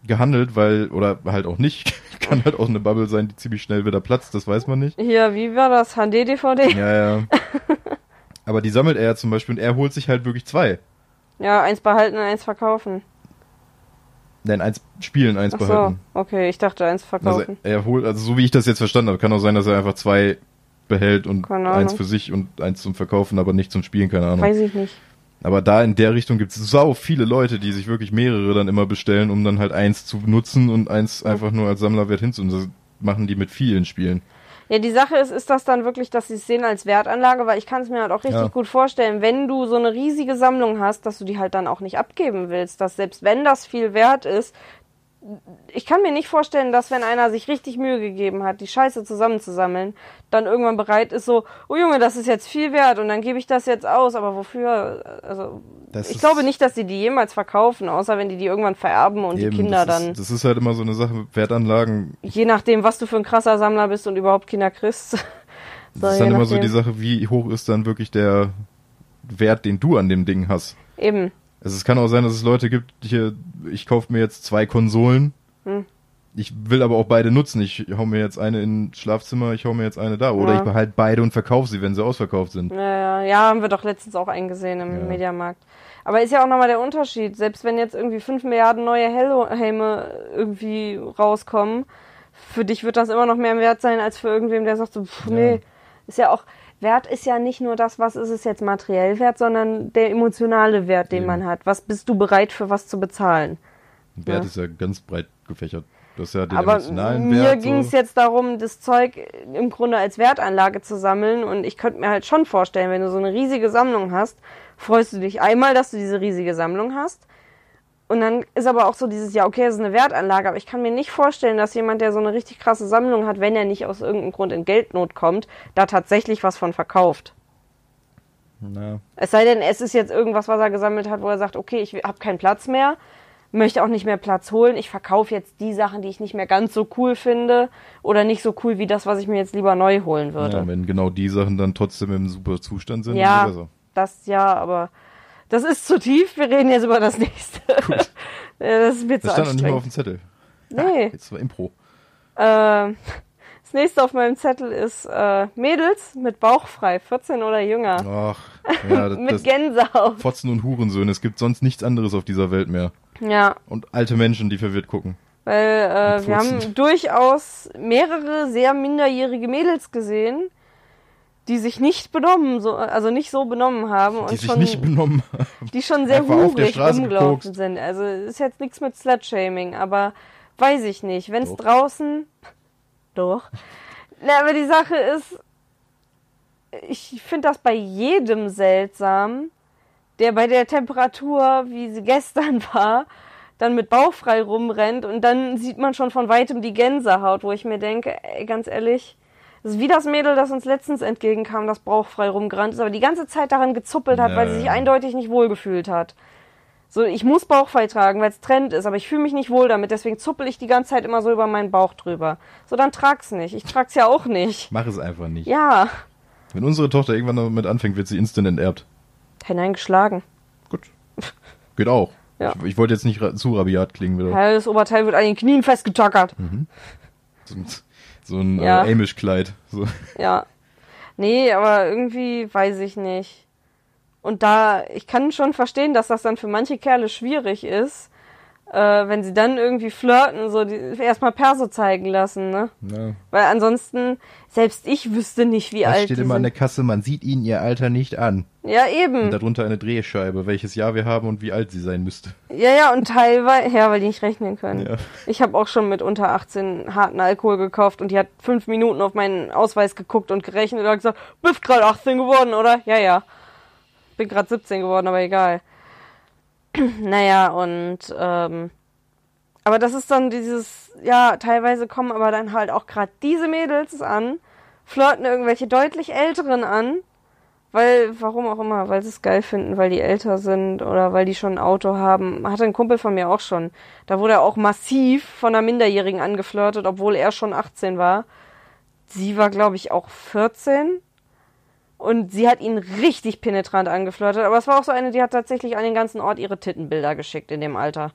gehandelt, weil, oder halt auch nicht. Kann halt auch eine Bubble sein, die ziemlich schnell wieder platzt, das weiß man nicht. Hier, wie war das? HD-DVD? Ja, ja. Aber die sammelt er ja zum Beispiel und er holt sich halt wirklich zwei. Ja, eins behalten und eins verkaufen. Nein, eins spielen, eins Ach so, behalten. okay, ich dachte eins Also verkaufen. er holt, also so wie ich das jetzt verstanden habe, kann auch sein, dass er einfach zwei behält und eins für sich und eins zum Verkaufen, aber nicht zum Spielen, keine Ahnung. Weiß ich nicht. Aber da in der Richtung gibt es sau viele Leute, die sich wirklich mehrere dann immer bestellen, um dann halt eins zu nutzen und eins einfach nur als Sammlerwert hinzunehmen. Das machen die mit vielen Spielen. Ja, die Sache ist, ist das dann wirklich, dass sie es sehen als Wertanlage, weil ich kann es mir halt auch richtig Ja. gut vorstellen, wenn du so eine riesige Sammlung hast, dass du die halt dann auch nicht abgeben willst, dass selbst wenn das viel wert ist, ich kann mir nicht vorstellen, dass wenn einer sich richtig Mühe gegeben hat, die Scheiße zusammenzusammeln, dann irgendwann bereit ist so, oh Junge, das ist jetzt viel wert und dann gebe ich das jetzt aus, aber wofür? Also Das ich glaube nicht, dass die die jemals verkaufen, außer wenn die die irgendwann vererben und Eben, die Kinder das dann, Ist, das ist halt immer so eine Sache mit Wertanlagen. je nachdem, was du für ein krasser Sammler bist und überhaupt Kinder kriegst. So, Das ist dann immer so die Sache, wie hoch ist dann wirklich der Wert, den du an dem Ding hast. Eben. Also es kann auch sein, dass es Leute gibt, hier, ich kaufe mir jetzt zwei Konsolen. Hm. Ich will aber auch beide nutzen. Ich hau mir jetzt eine ins Schlafzimmer, ich hau mir jetzt eine da. Oder Ja. ich behalte beide und verkaufe sie, wenn sie ausverkauft sind. Ja, ja, ja, haben wir doch letztens auch eingesehen im Ja. Mediamarkt. Aber ist ja auch nochmal der Unterschied. Selbst wenn jetzt irgendwie 5 Milliarden neue Helme irgendwie rauskommen, für dich wird das immer noch mehr wert sein, als für irgendwem, der sagt so, pff, nee. Ist ja auch, Wert ist ja nicht nur das, was ist es jetzt materiell wert, sondern der emotionale Wert, den Eben. man hat. Was bist du bereit für was zu bezahlen? Wert Ja. ist ja ganz breit gefächert. Du hast ja den Aber emotionalen mir Wert. ging es so. jetzt darum, das Zeug im Grunde als Wertanlage zu sammeln. Und ich könnte mir halt schon vorstellen, wenn du so eine riesige Sammlung hast, freust du dich einmal, dass du diese riesige Sammlung hast. Und dann ist aber auch so dieses, ja, okay, das ist eine Wertanlage, aber ich kann mir nicht vorstellen, dass jemand, der so eine richtig krasse Sammlung hat, wenn er nicht aus irgendeinem Grund in Geldnot kommt, da tatsächlich was von verkauft. Na, Es sei denn, es ist jetzt irgendwas, was er gesammelt hat, wo er sagt, okay, ich habe keinen Platz mehr, möchte auch nicht mehr Platz holen, ich verkaufe jetzt die Sachen, die ich nicht mehr ganz so cool finde oder nicht so cool wie das, was ich mir jetzt lieber neu holen ja, würde. wenn genau die Sachen dann trotzdem im super Zustand sind, Ja, das ja, aber das ist zu tief, wir reden jetzt über das nächste. Ja, das ist mir zu Das stand noch nicht mal auf dem Zettel. Nee, Jetzt war Impro. äh, das nächste auf meinem Zettel ist äh, Mädels mit Bauch frei, 14 oder jünger. Ach, ja, das, mit Gänsehaut. Fotzen und Hurensöhne. Es gibt sonst nichts anderes auf dieser Welt mehr. Ja, Und alte Menschen, die verwirrt gucken. weil äh, wir haben durchaus mehrere sehr minderjährige Mädels gesehen, die sich nicht benommen, so, also nicht so benommen haben und Die sich schon, nicht benommen haben. die schon sehr hungrig rumgelaufen sind. Also ist jetzt nichts mit Slut-Shaming, aber weiß ich nicht. Wenn es draußen... Doch. Na, aber die Sache ist, ich finde das bei jedem seltsam, der bei der Temperatur, wie sie gestern war, dann mit bauchfrei rumrennt und dann sieht man schon von weitem die Gänsehaut, wo ich mir denke, ey, ganz ehrlich, das ist wie das Mädel, das uns letztens entgegenkam, das bauchfrei rumgerannt ist, aber die ganze Zeit daran gezuppelt hat, Ja, weil sie sich eindeutig nicht wohlgefühlt hat. So, ich muss bauchfrei tragen, weil es Trend ist, aber ich fühle mich nicht wohl damit, deswegen zuppel ich die ganze Zeit immer so über meinen Bauch drüber. So, dann trag's nicht. Ich trag's ja auch nicht. Mach es einfach nicht. Ja, Wenn unsere Tochter irgendwann damit anfängt, wird sie instant enterbt. hineingeschlagen. Gut. Geht auch. Ja. Ich, ich wollte jetzt nicht ra zu rabiat klingen wieder. Ja, das Oberteil wird an den Knien festgetackert. Ein, so ein Ja. äh, Amish-Kleid. So. Ja. Nee, aber irgendwie weiß ich nicht. Und da, ich kann schon verstehen, dass das dann für manche Kerle schwierig ist, äh, wenn sie dann irgendwie flirten, so die, erstmal Perso zeigen lassen, ne? Ja. Weil ansonsten, selbst ich wüsste nicht, wie Da alt steht immer an der Kasse, man sieht ihnen ihr Alter nicht an. Ja, Und eben. darunter eine Drehscheibe, welches Jahr wir haben und wie alt sie sein müsste. Ja, ja, und teilweise, ja, weil die nicht rechnen können. Ja. Ich habe auch schon mit unter 18 harten Alkohol gekauft und die hat fünf Minuten auf meinen Ausweis geguckt und gerechnet und hat gesagt, bist gerade 18 geworden, oder? Ja, ja. Bin gerade 17 geworden, aber egal. naja, und ähm, aber das ist dann dieses, ja, teilweise kommen aber dann halt auch gerade diese Mädels an, flirten irgendwelche deutlich älteren an, weil, warum auch immer, weil sie es geil finden, weil die älter sind oder weil die schon ein Auto haben. Hatte ein Kumpel von mir auch schon. Da wurde er auch massiv von einer Minderjährigen angeflirtet, obwohl er schon 18 war. Sie war, glaube ich, auch 14. Und sie hat ihn richtig penetrant angeflirtet. Aber es war auch so eine, die hat tatsächlich an den ganzen Ort ihre Tittenbilder geschickt in dem Alter.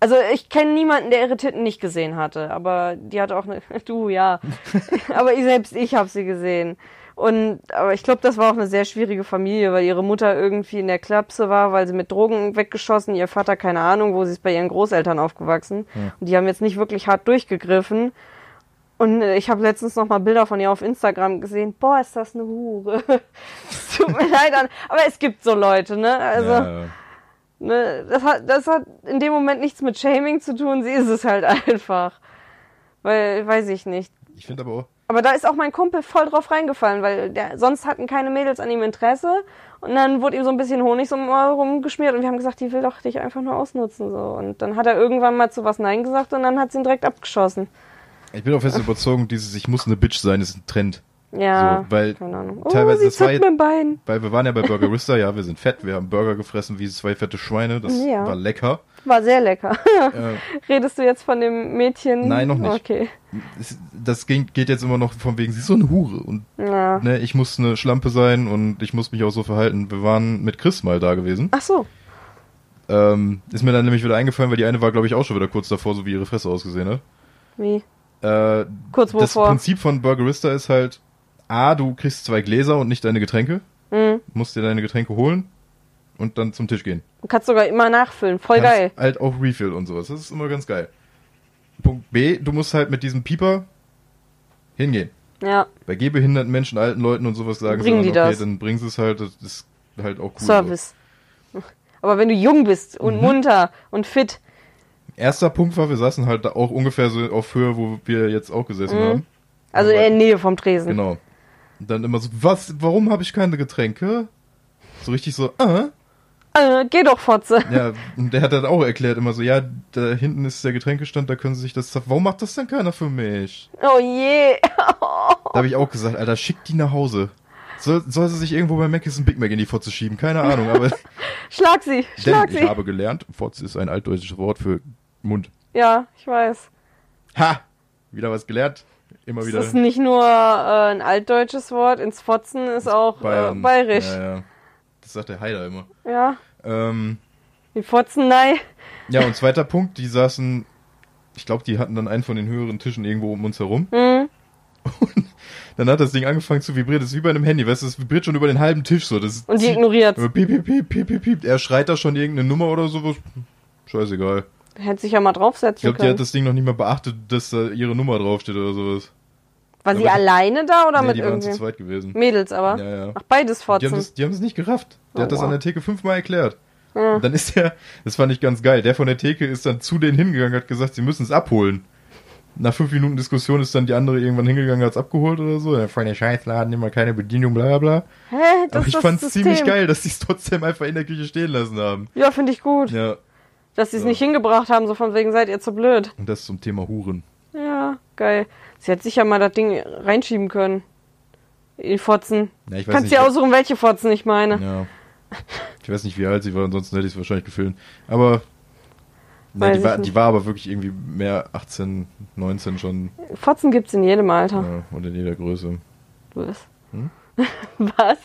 Also ich kenne niemanden, der ihre Titten nicht gesehen hatte. Aber die hatte auch eine... Du, ja. aber ich selbst, ich habe sie gesehen. Und aber ich glaube, das war auch eine sehr schwierige Familie, weil ihre Mutter irgendwie in der Klapse war, weil sie mit Drogen weggeschossen, ihr Vater keine Ahnung, wo sie ist bei ihren Großeltern aufgewachsen. Und die haben jetzt nicht wirklich hart durchgegriffen. Und äh, ich habe letztens noch mal Bilder von ihr auf Instagram gesehen. Boah, ist das eine Hure. Es Tut mir leid, an- aber es gibt so Leute, ne? Also, ja. ne, das hat, das hat in dem Moment nichts mit Shaming zu tun. Sie ist es halt einfach. Weil, weiß ich nicht. Ich finde aber auch, Aber da ist auch mein Kumpel voll drauf reingefallen, weil der, sonst hatten keine Mädels an ihm Interesse. Und dann wurde ihm so ein bisschen Honig so rumgeschmiert und wir haben gesagt, die will doch dich einfach nur ausnutzen. so Und dann hat er irgendwann mal zu was Nein gesagt und dann hat sie ihn direkt abgeschossen. Ich bin auch fest überzeugt, dieses Ich muss eine Bitch sein ist ein Trend. Ja, So, weil keine Ahnung. Oh, teilweise, sie das war jetzt- mit dem Bein. Weil wir waren ja bei Burgerista, ja, wir sind fett, wir haben Burger gefressen wie zwei fette Schweine, das Ja. war lecker. War sehr lecker. Äh, Redest du jetzt von dem Mädchen? Nein, noch nicht. Okay. das ging, geht jetzt immer noch von wegen, sie ist so eine Hure und Ja. ne, ich muss eine Schlampe sein und ich muss mich auch so verhalten. Wir waren mit Chris mal da gewesen. Ach so. Ähm, ist mir dann nämlich wieder eingefallen, weil die eine war, glaube ich, auch schon wieder kurz davor, so wie ihre Fresse ausgesehen hat. Wie? Äh, Kurz das? Prinzip von Burgerista ist halt, A, du kriegst zwei Gläser und nicht deine Getränke, Mhm. musst dir deine Getränke holen und dann zum Tisch gehen. Du kannst sogar immer nachfüllen. Voll Kannst geil. Halt auch Refill und sowas. Das ist immer ganz geil. Punkt B, du musst halt mit diesem Pieper hingehen. Ja. Bei gehbehinderten Menschen, alten Leuten und sowas sagen Bringen sie dann, okay, das. dann bringen sie es halt, das ist halt auch cool. Service. Aber wenn du jung bist und Mhm. munter und fit, So. Erster Punkt war, wir saßen halt da auch ungefähr so auf Höhe, wo wir jetzt auch gesessen Mhm. haben. also in der Nähe vom Tresen. Genau. Und dann immer so, was, warum habe ich keine Getränke? So richtig so, äh? Äh, geh doch, Fotze. Ja, und der hat dann auch erklärt immer so, ja, da hinten ist der Getränkestand, da können sie sich das, warum macht das denn keiner für mich? Oh je. Da habe ich auch gesagt, Alter, schick die nach Hause. Soll, soll sie sich irgendwo bei Mc's ein Big Mac in die Fotze schieben? Keine Ahnung, aber Schlag sie. denn Schlag ich sie. habe gelernt, Fotze ist ein altdeutsches Wort für Mund. Ja, ich weiß. Ha! Wieder was gelernt. Immer Das wieder ist nicht nur äh, ein altdeutsches Wort, ins Fotzen ist auch Bayern. Äh, bayerisch. Ja, ja. Das sagt der Heider immer. Ja. Ähm, Die Fotzen, nein. ja, und zweiter Punkt, die saßen, ich glaube, die hatten dann einen von den höheren Tischen irgendwo um uns herum. Hm. Und dann hat das Ding angefangen zu vibrieren. Das ist wie bei einem Handy, weißt du, das vibriert schon über den halben Tisch so. Das Und die ignoriert. Piep, piep, piep, piep, piep. Er schreit da schon irgendeine Nummer oder sowas. Scheißegal. Hätte sich ja mal Ich draufsetzen glaube, die können. hat das Ding noch nicht mal beachtet, dass da ihre Nummer draufsteht oder sowas. War sie aber- alleine da oder nee, mit die waren zu zweit gewesen. Mädels aber. Ja, ja. Ach, beides Fotzen. die haben es nicht gerafft. Der Oh, hat das wow. an der Theke fünfmal erklärt. Ja. Und dann ist der, das fand ich ganz geil, der von der Theke ist dann zu denen hingegangen, hat gesagt, sie müssen es abholen. Nach fünf Minuten Diskussion ist dann die andere irgendwann hingegangen, hat es abgeholt oder so. Ja, der Scheißladen, immer keine Bedienung, bla bla bla. Hä? Das Aber ich fand's System. ziemlich geil, dass die es trotzdem einfach in der Küche stehen lassen haben. Ja, finde ich gut. Ja. Dass sie es Ja. nicht hingebracht haben, so von wegen seid ihr zu blöd. Und das zum Thema Huren. Ja, geil. Sie hätte sicher mal das Ding reinschieben können. Die Fotzen. Ja, ich weiß Kannst dir aussuchen, welche Fotzen ich meine. Ja. Ich weiß nicht, wie alt sie war, ansonsten hätte ich es wahrscheinlich gefilmt. Aber. Ne, Weiß die, war, die war aber wirklich irgendwie mehr 18, 19 schon. Fotzen gibt's in jedem Alter. Ja, und in jeder Größe. Was? Hm? Was?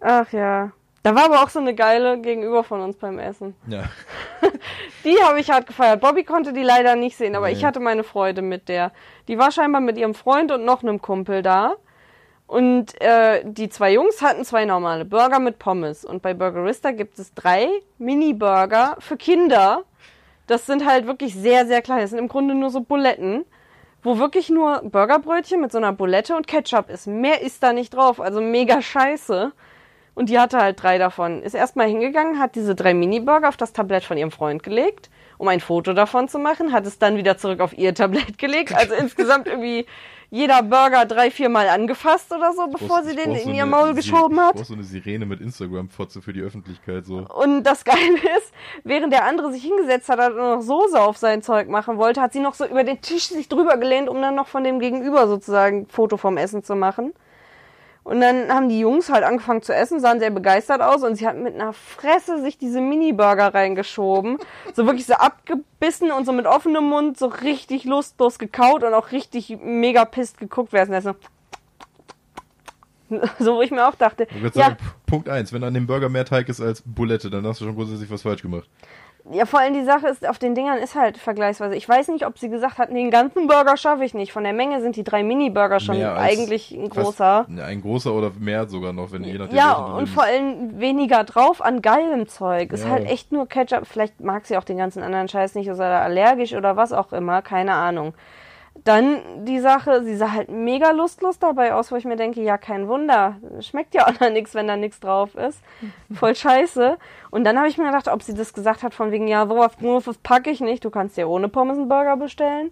Ach ja. Da war aber auch so eine geile gegenüber von uns beim Essen. Ja. Die habe ich hart gefeiert. Bobby konnte die leider nicht sehen, aber Nee. ich hatte meine Freude mit der. Die war scheinbar mit ihrem Freund und noch einem Kumpel da. Und äh, die zwei Jungs hatten zwei normale Burger mit Pommes. Und bei Burgerista gibt es drei Mini-Burger für Kinder. Das sind halt wirklich sehr, sehr klein. Das sind im Grunde nur so Buletten, wo wirklich nur Burgerbrötchen mit so einer Bulette und Ketchup ist. Mehr ist da nicht drauf. Also mega scheiße. Und die hatte halt drei davon. Ist erstmal hingegangen, hat diese drei Mini-Burger auf das Tablett von ihrem Freund gelegt, um ein Foto davon zu machen, hat es dann wieder zurück auf ihr Tablett gelegt. Also insgesamt irgendwie jeder Burger drei, viermal angefasst oder so, bevor sie den in so ihr eine Maul geschoben Ich hat. brauch so eine Sirene mit Instagram-Fotze für die Öffentlichkeit, so. Und das Geile ist, während der andere sich hingesetzt hat und noch Soße auf sein Zeug machen wollte, hat sie noch so über den Tisch sich drüber gelehnt, um dann noch von dem Gegenüber sozusagen ein Foto vom Essen zu machen. Und dann haben die Jungs halt angefangen zu essen, sahen sehr begeistert aus und sie hat mit einer Fresse sich diese Mini-Burger reingeschoben. So wirklich so abgebissen und so mit offenem Mund so richtig lustlos gekaut und auch richtig mega pisst geguckt, wer es denn so. So, wo ich mir auch dachte, Ich würde ja, sagen, Punkt eins, wenn an dem Burger mehr Teig ist als Bulette, dann hast du schon grundsätzlich was falsch gemacht. Ja, vor allem die Sache ist, auf den Dingern ist halt vergleichsweise. Ich weiß nicht, ob sie gesagt hatten, den ganzen Burger schaffe ich nicht. Von der Menge sind die drei Mini-Burger schon eigentlich ein großer. Ja, ein großer oder mehr sogar noch, wenn je nachdem Ja, und vor allem weniger drauf an geilem Zeug. Ist Ja. halt echt nur Ketchup. Vielleicht mag sie auch den ganzen anderen Scheiß nicht, ist er allergisch oder was auch immer, keine Ahnung. Dann die Sache, sie sah halt mega lustlos dabei aus, wo ich mir denke, ja, kein Wunder. Schmeckt ja auch noch nichts, wenn da nichts drauf ist. Voll scheiße. Und dann habe ich mir gedacht, ob sie das gesagt hat, von wegen, ja, worauf, worauf packe ich nicht? Du kannst ja ohne Pommes einen Burger bestellen.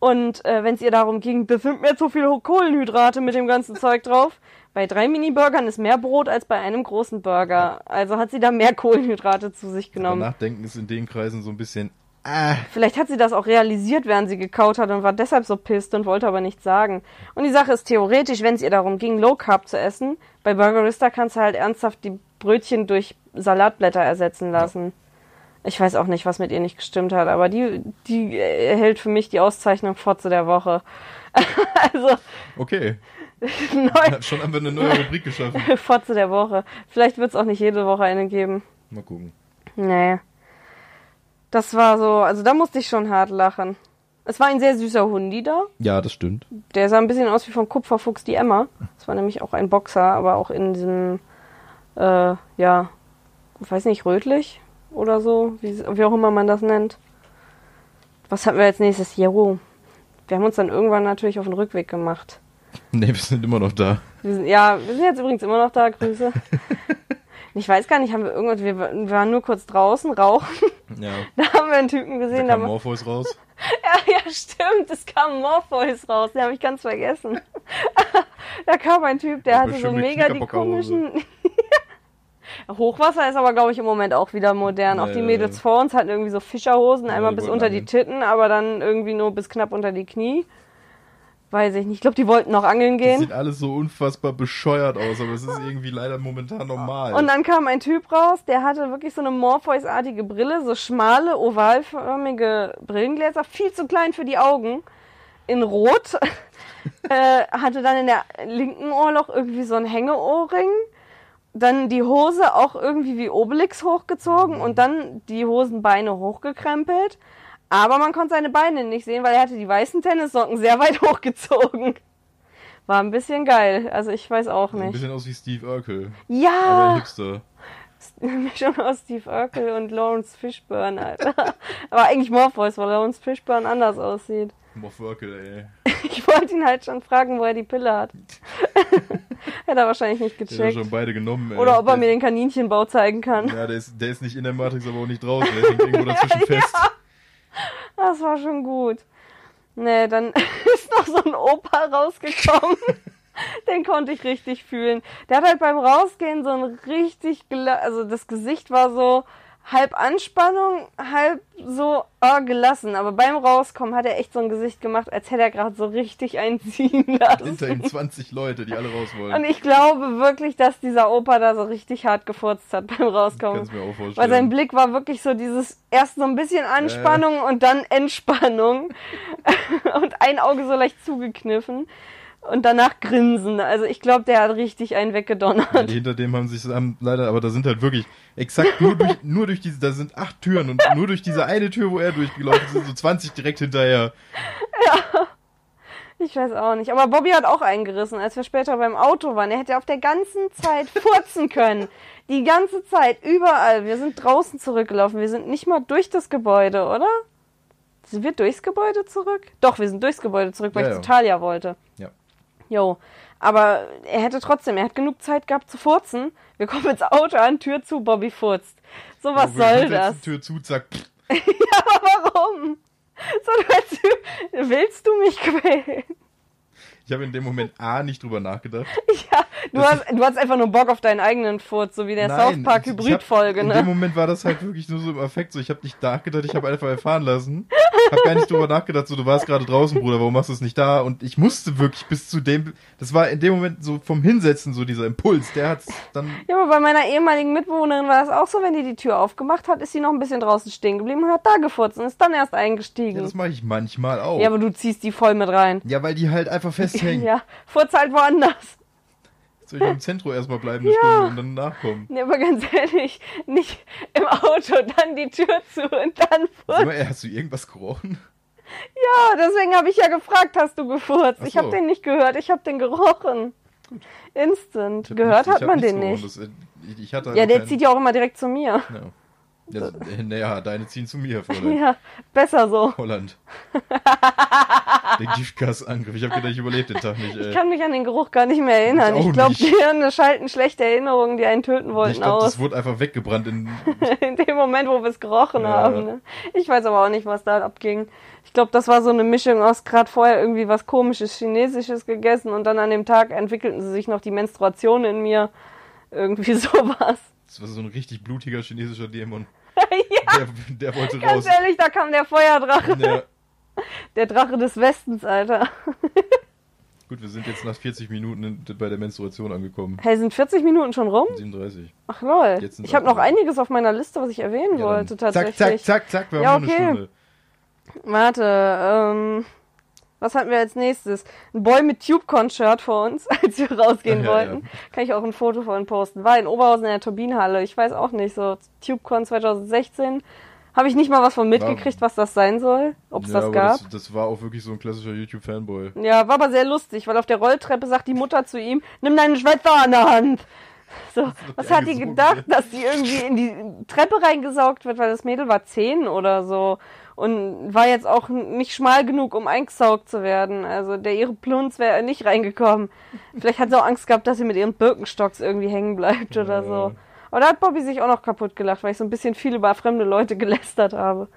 Und äh, wenn es ihr darum ging, das sind mir zu viele Kohlenhydrate mit dem ganzen Zeug drauf. Bei drei Mini-Burgern ist mehr Brot als bei einem großen Burger. Also hat sie da mehr Kohlenhydrate zu sich genommen. Nachdenken ist in den Kreisen so ein bisschen. Ah, Vielleicht hat sie das auch realisiert, während sie gekaut hat und war deshalb so pisst und wollte aber nichts sagen. Und die Sache ist theoretisch, wenn es ihr darum ging, Low Carb zu essen, bei Burgerista kannst du halt ernsthaft die Brötchen durch Salatblätter ersetzen lassen. Ich weiß auch nicht, was mit ihr nicht gestimmt hat, aber die, die erhält für mich die Auszeichnung Fotze der Woche. also, okay. neu, Schon haben wir eine neue Rubrik geschaffen. Fotze der Woche. Vielleicht wird es auch nicht jede Woche eine geben. Mal gucken. Nee. Das war so, also da musste ich schon hart lachen. Es war ein sehr süßer Hundi da. Ja, das stimmt. Der sah ein bisschen aus wie vom Kupferfuchs die Emma. Das war nämlich auch ein Boxer, aber auch in diesem, äh, ja, ich weiß nicht, rötlich oder so, wie, wie auch immer man das nennt. Was hatten wir als nächstes? Jero. Wir haben uns dann irgendwann natürlich auf den Rückweg gemacht. Ne, wir sind immer noch da. Wir sind, ja, wir sind jetzt übrigens immer noch da, Grüße. ich weiß gar nicht, haben wir irgendwas, wir, waren nur kurz draußen, rauchen. Ja. Da haben wir einen Typen Da gesehen, kam da, Morpheus raus. Ja, ja, stimmt. Es kam Morpheus raus. Den habe ich ganz vergessen. da kam ein Typ, der hatte so mega die komischen. Hochwasser ist aber, glaube ich, im Moment auch wieder modern. Auch die Mädels vor uns hatten irgendwie so Fischerhosen, einmal bis unter die. Titten, aber dann irgendwie nur bis knapp unter die Knie. Weiß ich nicht. Ich glaube, die wollten noch angeln Das gehen. sieht alles so unfassbar bescheuert aus, aber es ist irgendwie leider momentan normal. Und dann kam ein Typ raus, der hatte wirklich so eine Morpheus-artige Brille, so schmale, ovalförmige Brillengläser, viel zu klein für die Augen, in Rot. äh, hatte dann in der linken Ohrloch irgendwie so ein Hängeohrring. Dann die Hose auch irgendwie wie Obelix hochgezogen und dann die Hosenbeine hochgekrempelt. Aber man konnte seine Beine nicht sehen, weil er hatte die weißen Tennissocken sehr weit hochgezogen. War ein bisschen geil. Also ich weiß auch Sieht Ein nicht. bisschen aus wie Steve Urkel. Aber Ja! Hipster. Mischung aus Steve Urkel und Lawrence Fishburne, Alter. Aber eigentlich Morpheus, weil Lawrence Fishburne anders aussieht. Urkel, ey. Ich wollte ihn halt schon fragen, wo er die Pille hat. Hätte er wahrscheinlich nicht gecheckt. schon beide genommen, ey. Oder ob er der, mir den Kaninchenbau zeigen kann. Ja, der ist, der ist nicht in der Matrix, aber auch nicht draußen. Der ist irgendwo dazwischen fest. Das war schon gut. Nee, dann ist noch so ein Opa rausgekommen. Den konnte ich richtig fühlen. Der hat halt beim Rausgehen so ein richtig, also das Gesicht war so halb Anspannung, halb so ah, gelassen. Aber beim Rauskommen hat er echt so ein Gesicht gemacht, als hätte er gerade so richtig einziehen Hinter ihm lassen. 20 Leute, die alle raus wollen. Und ich glaube wirklich, dass dieser Opa da so richtig hart gefurzt hat beim Kannst Rauskommen. mir auch vorstellen. Weil sein Blick war wirklich so dieses erst so ein bisschen Anspannung und dann Entspannung. und ein Auge so leicht zugekniffen. Und danach Grinsen. Also ich glaube, der hat richtig einen Ja, weggedonnert. die hinter dem haben sich haben leider, aber da sind halt wirklich exakt nur durch, nur durch diese, da sind acht Türen und nur durch diese eine Tür, wo er durchgelaufen ist, sind so 20 direkt hinterher. Ich weiß auch nicht. Aber Bobby hat auch eingerissen, als wir später beim Auto waren. Er hätte auf der ganzen Zeit furzen können. Die ganze Zeit, überall. Wir sind draußen zurückgelaufen. Wir sind nicht mal durch das Gebäude, oder? Sind wir durchs Gebäude zurück? Doch, wir sind durchs Gebäude zurück, weil Ja, ich ja. zu Talia wollte. Ja. Jo. Aber er hätte trotzdem, er hat genug Zeit gehabt zu furzen. Wir kommen ins Auto an, Tür zu, Bobby furzt. So, was wir soll das? Tür zu, zack. pff. Aber warum? So, du willst du mich quälen? Ich habe in dem Moment A nicht drüber nachgedacht. Ja, du hast, du hast einfach nur Bock auf deinen eigenen Furz, so wie der South Park Hybrid-Folge, In dem ne? Moment war das halt wirklich nur so im Affekt, so ich habe nicht nachgedacht, ich habe einfach erfahren lassen. Hab gar nicht drüber nachgedacht, so du warst gerade draußen, Bruder, warum machst du es nicht da? Und ich musste wirklich bis zu dem, das war in dem Moment so vom Hinsetzen so dieser Impuls, der hat's dann, Ja, aber bei meiner ehemaligen Mitbewohnerin war das auch so, wenn die die Tür aufgemacht hat, ist sie noch ein bisschen draußen stehen geblieben und hat da gefurzt und ist dann erst ja, eingestiegen. das mache ich manchmal auch. Ja, aber du ziehst die voll mit rein. Ja, weil die halt einfach festhängen. Ja, halt woanders. Soll ich im Zentrum erstmal bleiben eine Ja. Stunde und dann nachkommen? Nee, aber ganz ehrlich, nicht im Auto, dann die Tür zu und dann furzt. mal, hast du irgendwas gerochen? Ja, deswegen habe ich ja gefragt, hast du gefurzt? Ach Ich habe so. den nicht gehört, ich habe den gerochen. Instant. Ich hab Gehört nichts- hat man den nicht. Das, ich, ich Ja, der keinen- zieht ja auch immer direkt zu mir. Ja. Ja, äh, naja, deine ziehen zu mir, Fräulein. Ja, besser so. Holland. Der Giftgasangriff. Ich habe gedacht, ich überlebe den Tag nicht, Ich ey. kann mich an den Geruch gar nicht mehr erinnern. Ich Ich glaube. Gehirne schalten schlechte Erinnerungen, die einen töten wollten, Ich glaube, aus. das wurde einfach weggebrannt in. In dem Moment, wo wir es gerochen Ja. haben. Ne? Ich weiß aber auch nicht, was da abging. Ich glaube, das war so eine Mischung aus gerade vorher irgendwie was komisches Chinesisches gegessen und dann an dem Tag entwickelten sie sich noch die Menstruation in mir. Irgendwie sowas. Das war so ein richtig blutiger chinesischer Dämon. ja, Der, der wollte raus. ganz ehrlich, da kam der Feuerdrache. Ja. Der Drache des Westens, Alter. Gut, wir sind jetzt nach 40 Minuten in, bei der Menstruation angekommen. Hey, sind 40 Minuten schon rum? 37. Ach lol. Ich habe noch 38. einiges auf meiner Liste, was ich erwähnen Ja, wollte, tatsächlich. Zack, zack, zack, zack. Wir Ja, haben okay. eine Stunde. Warte, ähm, was hatten wir als nächstes? Ein Boy mit TubeCon-Shirt vor uns, als wir rausgehen ja, wollten. Kann ich auch ein Foto von posten. War in Oberhausen in der Turbinenhalle. Ich weiß auch nicht, so TubeCon 2016. Habe ich nicht mal was von mitgekriegt, was das sein soll, ob es Ja, das gab. Das, das war auch wirklich so ein klassischer YouTube-Fanboy. Ja, war aber sehr lustig, weil auf der Rolltreppe sagt die Mutter zu ihm, nimm deine Schwester an der Hand. So, was hat die gedacht, wird. dass die irgendwie in die Treppe reingesaugt wird, weil das Mädel war zehn oder so und war jetzt auch nicht schmal genug, um eingesaugt zu werden. Also der ihre Plunz wäre nicht reingekommen. Vielleicht hat sie auch Angst gehabt, dass sie mit ihren Birkenstocks irgendwie hängen bleibt oder so. Ja. Aber da hat Bobby sich auch noch kaputt gelacht, weil ich so ein bisschen viel über fremde Leute gelästert habe.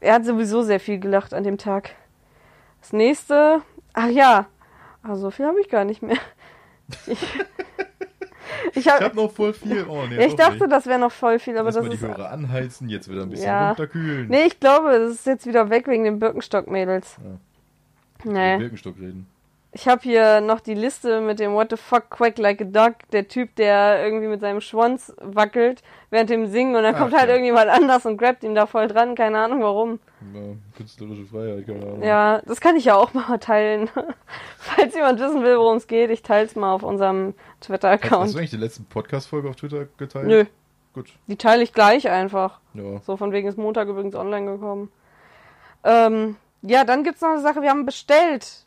Er hat sowieso sehr viel gelacht an dem Tag. Das nächste, ach ja, aber so viel habe ich gar nicht mehr. Ich, ich, Ich hab, noch voll viel. Oh, nee, ja, ich dachte, nicht. das wäre noch voll viel, aber Lass das mal die ist. Hörer anheizen, jetzt wieder ein bisschen Ja. runterkühlen. Nee, ich glaube, das ist jetzt wieder weg wegen den Birkenstock-Mädels. Über Nee. Birkenstock reden. Ich habe hier noch die Liste mit dem What the fuck quack like a duck, der Typ, der irgendwie mit seinem Schwanz wackelt während dem Singen und dann Ach, kommt halt ja. irgendjemand anders und grabt ihn da voll dran, keine Ahnung warum. Ja, künstlerische Freiheit, keine Ahnung. Ja, das kann ich ja auch mal teilen. Falls jemand wissen will, worum es geht, ich teile es mal auf unserem Hast, hast Twitter-Account. du eigentlich die letzten Podcast-Folge auf Twitter geteilt? Nö, Gut. die teile ich gleich einfach. Ja. So von wegen ist Montag übrigens online gekommen. Ähm, ja, dann gibt's noch eine Sache, wir haben bestellt.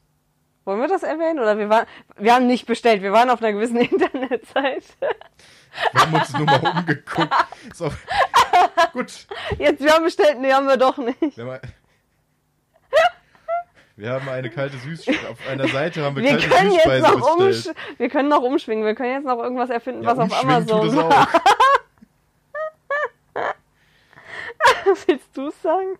Wollen wir das erwähnen? Oder wir waren, wir haben nicht bestellt, wir waren auf einer gewissen Internetseite. Wir haben uns nur mal umgeguckt. So. Gut. Jetzt, wir haben bestellt, nee, haben wir doch nicht. Wir haben, wir haben eine kalte Süßspeise. Auf einer Seite haben wir, Wir kalte können jetzt Süßspeise noch bestellt. wir können noch umschwingen, wir können jetzt noch irgendwas erfinden, Ja, was auf Amazon es. Was willst du sagen?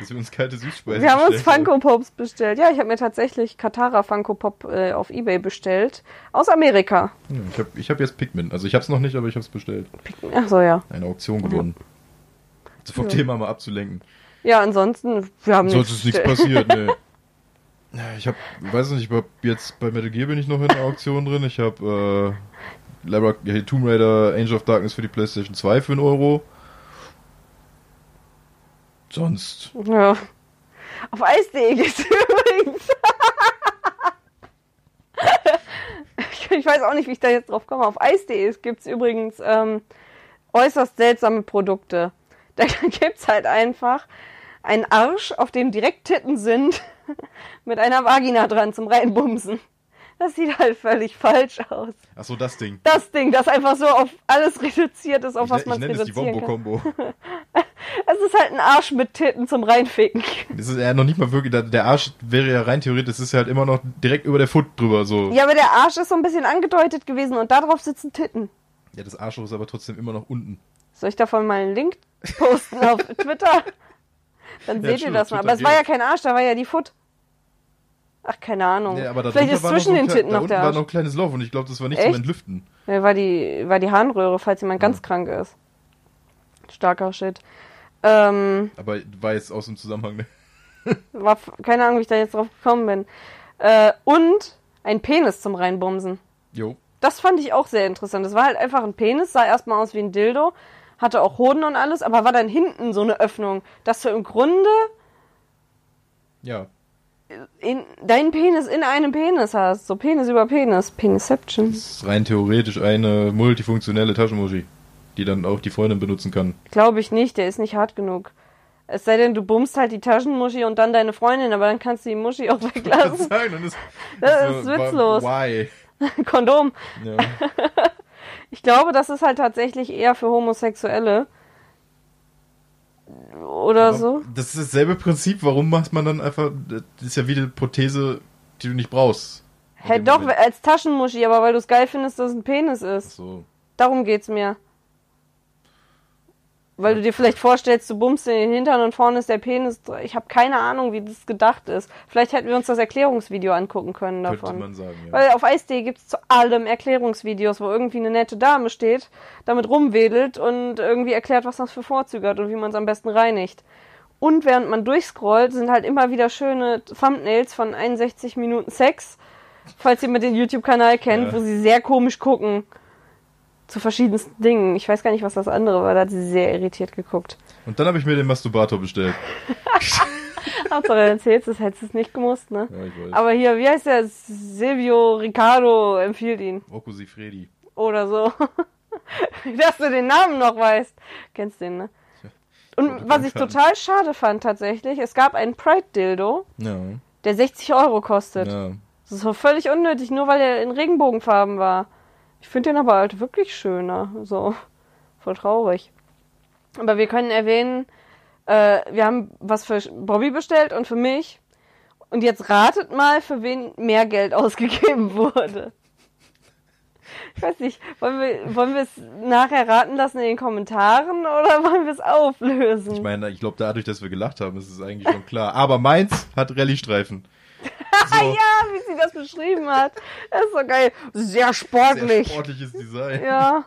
Dass wir uns kalte Süßspeise Wir haben uns Funko Pops bestellt. Ja, ich habe mir tatsächlich Katara Funko Pop äh, auf Ebay bestellt. Aus Amerika. Ja, ich habe ich hab jetzt Pikmin. Also ich habe es noch nicht, aber ich habe es bestellt. Ach so, ja. Eine Auktion gewonnen. Also vom Ja. Thema mal abzulenken. Ja, ansonsten, wir haben Sonst ist nichts passiert, ne. Ja, Ich habe, weiß nicht, ich hab jetzt bei Metal Gear bin ich noch in der Auktion drin. Ich habe äh, ja, Tomb Raider Angel of Darkness für die PlayStation 2 für einen Euro. Sonst. Ja. Auf Eis.de geht's übrigens. ich, weiß auch nicht, wie ich da jetzt drauf komme. Auf Eis.de gibt's übrigens ähm, äußerst seltsame Produkte. Da gibt's halt einfach einen Arsch, auf dem direkt Titten sind, mit einer Vagina dran zum Reinbumsen. Das sieht halt völlig falsch aus. Ach so, das Ding. Das Ding, das einfach so auf alles reduziert ist, auf Ich, was ne- man nenne es die reduzieren kann. Wombo-Kombo. Es ist halt ein Arsch mit Titten zum Reinficken. Das ist ja noch nicht mal wirklich, der- Arsch wäre ja rein theoretisch, das ist ja halt immer noch direkt über der Foot drüber, so. Ja, aber der Arsch ist so ein bisschen angedeutet gewesen und darauf sitzen Titten. Ja, das Arschloch ist aber trotzdem immer noch unten. Soll ich davon mal einen Link posten auf Twitter? Dann Ja, seht ihr das mal. Aber es war ja kein Arsch, da war ja die Foot. Ach, keine Ahnung. Nee, aber da Vielleicht ist zwischen den Titten da noch unten der war noch ein kleines Loch und ich glaube, das war nicht Echt? zum Entlüften. Ja, war die, war die Harnröhre, falls jemand ganz krank ist. Starker Shit. Ähm, Aber war jetzt aus dem Zusammenhang, ne? war keine Ahnung, wie ich da jetzt drauf gekommen bin. Äh, und ein Penis zum Reinbumsen. Jo. Das fand ich auch sehr interessant. Das war halt einfach ein Penis, sah erstmal aus wie ein Dildo, hatte auch Hoden und alles, aber war dann hinten so eine Öffnung, dass du im Grunde Ja. In, deinen Penis in einem Penis hast. So Penis über Penis. Penisception. Das ist rein theoretisch eine multifunktionelle Taschenmuschi, die dann auch die Freundin benutzen kann. Glaube ich nicht, der ist nicht hart genug. Es sei denn, du bummst halt die Taschenmuschi und dann deine Freundin, aber dann kannst du die Muschi auch weglassen. sagen, dann ist, Das ist so, witzlos. Why? Kondom. Ja. Ich glaube, das ist halt tatsächlich eher für Homosexuelle. Oder Aber so. Das ist dasselbe Prinzip. Warum macht man dann einfach. Das ist ja wie eine Prothese, die du nicht brauchst. Hä, dem doch, Moment. als Taschenmuschi, aber weil du es geil findest, dass es ein Penis ist. So. Darum geht's mir. Weil du dir vielleicht vorstellst, du bummst in den Hintern und vorne ist der Penis. Ich habe keine Ahnung, wie das gedacht ist. Vielleicht hätten wir uns das Erklärungsvideo angucken können Könnte davon. man sagen, ja. Weil auf Eis.de gibt's zu allem Erklärungsvideos, wo irgendwie eine nette Dame steht, damit rumwedelt und irgendwie erklärt, was das für Vorzüge hat und wie man es am besten reinigt. Und während man durchscrollt, sind halt immer wieder schöne Thumbnails von 61 Minuten Sex, falls ihr mit den YouTube-Kanal kennt, Ja. wo sie sehr komisch gucken. Zu verschiedensten Dingen. Ich weiß gar nicht, was das andere war, da hat sie sehr irritiert geguckt. Und dann habe ich mir den Masturbator bestellt. Hauptsache, du erzählst es, hättest du es nicht gemusst, ne? Ja, ich weiß. Aber hier, wie heißt der? Silvio Riccardo empfiehlt ihn. Rocco Sifredi. oder so. Dass du den Namen noch weißt. Kennst den, ne? Und was ich total schade fand tatsächlich, es gab einen Pride-Dildo, Ja. der 60 Euro kostet. ja. Das ist so völlig unnötig, nur weil er in Regenbogenfarben war. Ich finde den aber halt wirklich schöner. So, voll traurig. Aber wir können erwähnen, äh, wir haben was für Bobby bestellt und für mich. Und jetzt ratet mal, für wen mehr Geld ausgegeben wurde. Ich weiß nicht, wollen wir, wollen wir es nachher raten lassen in den Kommentaren oder wollen wir es auflösen? Ich meine, ich glaube, dadurch, dass wir gelacht haben, ist es eigentlich schon klar. Aber meins hat Rallye-Streifen. So, ja, wie sie das beschrieben hat. Das ist so geil. Sehr sehr sportlich. sportliches Design. Ja.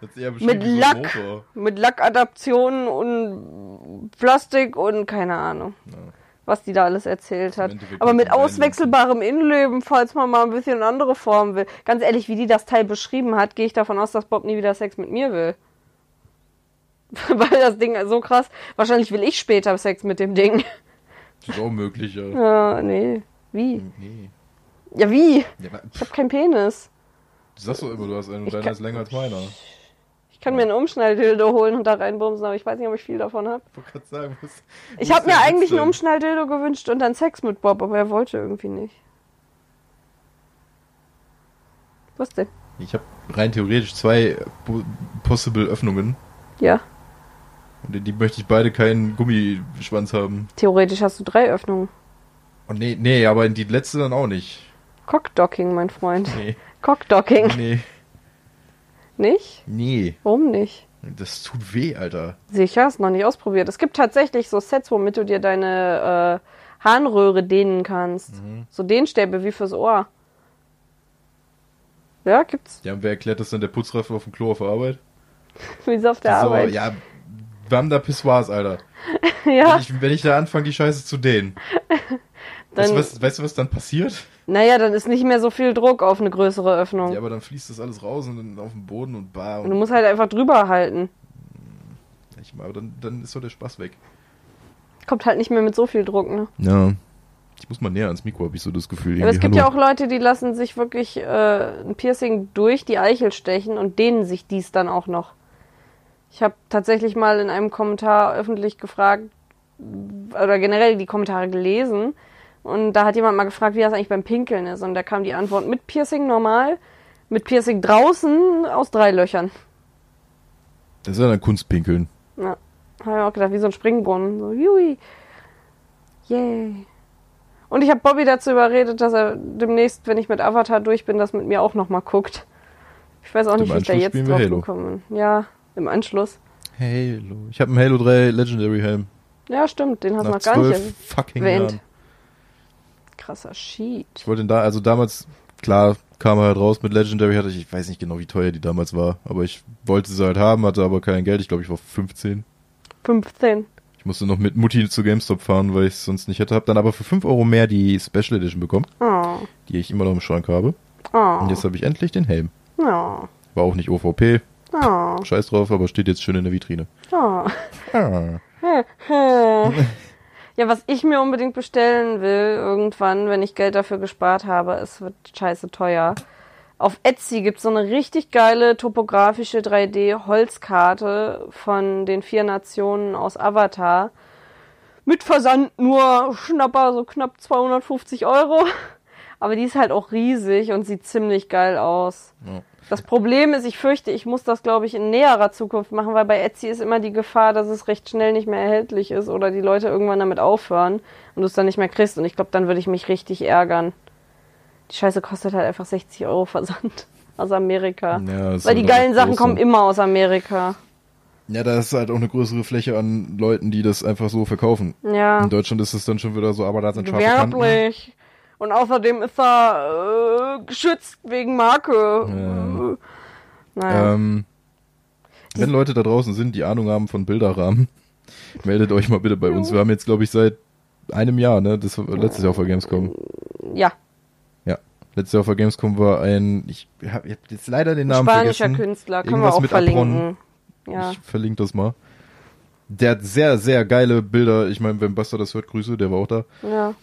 Mit so Lack. Motor. Mit Lackadaptionen und Plastik und keine Ahnung, Ja. was die da alles erzählt hat. Aber mit auswechselbarem Innenleben, falls man mal ein bisschen andere Formen will. Ganz ehrlich, wie die das Teil beschrieben hat, gehe ich davon aus, dass Bob nie wieder Sex mit mir will. Weil das Ding so krass. Wahrscheinlich will ich später Sex mit dem Ding. Das ist auch möglich, ja. Ja, nee. Wie? Nee. Ja, wie? Ja, Ich hab keinen Penis. du sagst doch immer, du hast einen und deiner kann- ist länger als meiner. Ich kann mir einen Umschnalldildo holen und da reinbumsen, aber ich weiß nicht, ob ich viel davon habe. Ich wollte gerade sagen, was, Ich habe mir eigentlich einen? Umschnalldildo gewünscht und dann Sex mit Bob, aber er wollte irgendwie nicht. Was denn? Ich habe rein theoretisch zwei po- possible Öffnungen. Ja, Und in die möchte ich beide keinen Gummischwanz haben. theoretisch hast du drei Öffnungen. Und nee, nee, aber in die letzte dann auch nicht. Cockdocking, mein Freund. Nee, Cockdocking. nee, Nicht? nee. Warum nicht? Das tut weh, Alter. Sicher, ist noch nicht ausprobiert. Es gibt tatsächlich so Sets, womit du dir deine äh, Harnröhre dehnen kannst. So Dehnstäbe wie fürs Ohr. Ja, gibt's. Ja, und wer erklärt das dann der Putzreife auf dem Klo auf der Arbeit? Wie so auf der so, Arbeit. ja, wir haben da Pissoirs, Alter. Ja, Wenn, ich, wenn ich da anfange, die Scheiße zu dehnen. Weißt dann, du, was, weißt du, was dann passiert? naja, dann ist nicht mehr so viel Druck auf eine größere Öffnung. Ja, aber dann fließt das alles raus und dann auf den Boden und bar. Und du Und, musst halt einfach drüber halten. ich, aber dann, dann ist so der Spaß weg. Kommt halt nicht mehr mit so viel Druck, ne? Ja. Ich muss mal näher ans Mikro, habe ich so das Gefühl. Aber es gibt ja auch Hallo. Leute, die lassen sich wirklich äh, ein Piercing durch die Eichel stechen und dehnen sich dies dann auch noch. Ich habe tatsächlich mal in einem Kommentar öffentlich gefragt, oder generell die Kommentare gelesen, und da hat jemand mal gefragt, wie das eigentlich beim Pinkeln ist. Und da kam die Antwort mit Piercing normal, mit Piercing draußen aus drei Löchern. Das ist ja dann Kunstpinkeln. Ja, habe ich auch gedacht, wie so ein Springbrunnen. So, jui. Yay. Und ich habe Bobby dazu überredet, dass er demnächst, wenn ich mit Avatar durch bin, das mit mir auch nochmal guckt. Ich weiß auch Im nicht, wie ich da jetzt drauf Halo. gekommen bin. Ja, im Anschluss. Halo. Ich habe einen Halo 3 Legendary Helm. Ja, stimmt, den hast du noch gar nicht fucking erwähnt. Jahren. Krasser Sheet. Ich wollte da, also damals, klar, kam er halt raus mit Legendary, hatte ich, ich weiß nicht genau, wie teuer die damals war, aber ich wollte sie halt haben, hatte aber kein Geld. Ich glaube, ich war 15. 15. Ich musste noch mit Mutti zu GameStop fahren, weil ich es sonst nicht hätte. Hab dann aber für 5 Euro mehr die Special Edition bekommen, Oh. die ich immer noch im Schrank habe. Oh. Und jetzt habe ich endlich den Helm. Oh. War auch nicht OVP, Oh. scheiß drauf, aber steht jetzt schön in der Vitrine. Ja, was ich mir unbedingt bestellen will, irgendwann, wenn ich Geld dafür gespart habe, es wird scheiße teuer. Auf Etsy gibt's so eine richtig geile topografische 3D-Holzkarte von den vier Nationen aus Avatar. Mit Versand nur Schnapper, so knapp 250 Euro. Aber die ist halt auch riesig und sieht ziemlich geil aus. Ja. Das Problem ist, ich fürchte, ich muss das, glaube ich, in näherer Zukunft machen, weil bei Etsy ist immer die Gefahr, dass es recht schnell nicht mehr erhältlich ist oder die Leute irgendwann damit aufhören und du es dann nicht mehr kriegst. Und ich glaube, dann würde ich mich richtig ärgern. Die Scheiße kostet halt einfach 60 Euro Versand aus Amerika. Ja, weil die halt geilen Sachen kommen immer aus Amerika. Ja, da ist halt auch eine größere Fläche an Leuten, die das einfach so verkaufen. Ja. In Deutschland ist es dann schon wieder so, aber da sind scharfe. Gewerblich. Und außerdem ist er äh, geschützt wegen Marke. Ja. Äh, naja. Ähm, wenn Leute da draußen sind, die Ahnung haben von Bilderrahmen, meldet euch mal bitte bei uns. Wir haben jetzt, glaube ich, seit einem Jahr, ne? Das war letztes Jahr auf der Gamescom. ja, Ja. Letztes Jahr auf der Gamescom war ein, ich habe jetzt leider den Namen spanischer vergessen. Künstler. Können Irgendwas wir auch mit verlinken. Apron. Ja. Ich verlinke das mal. Der hat sehr, sehr geile Bilder. Ich meine, wenn Buster das hört, Grüße, der war auch da. ja.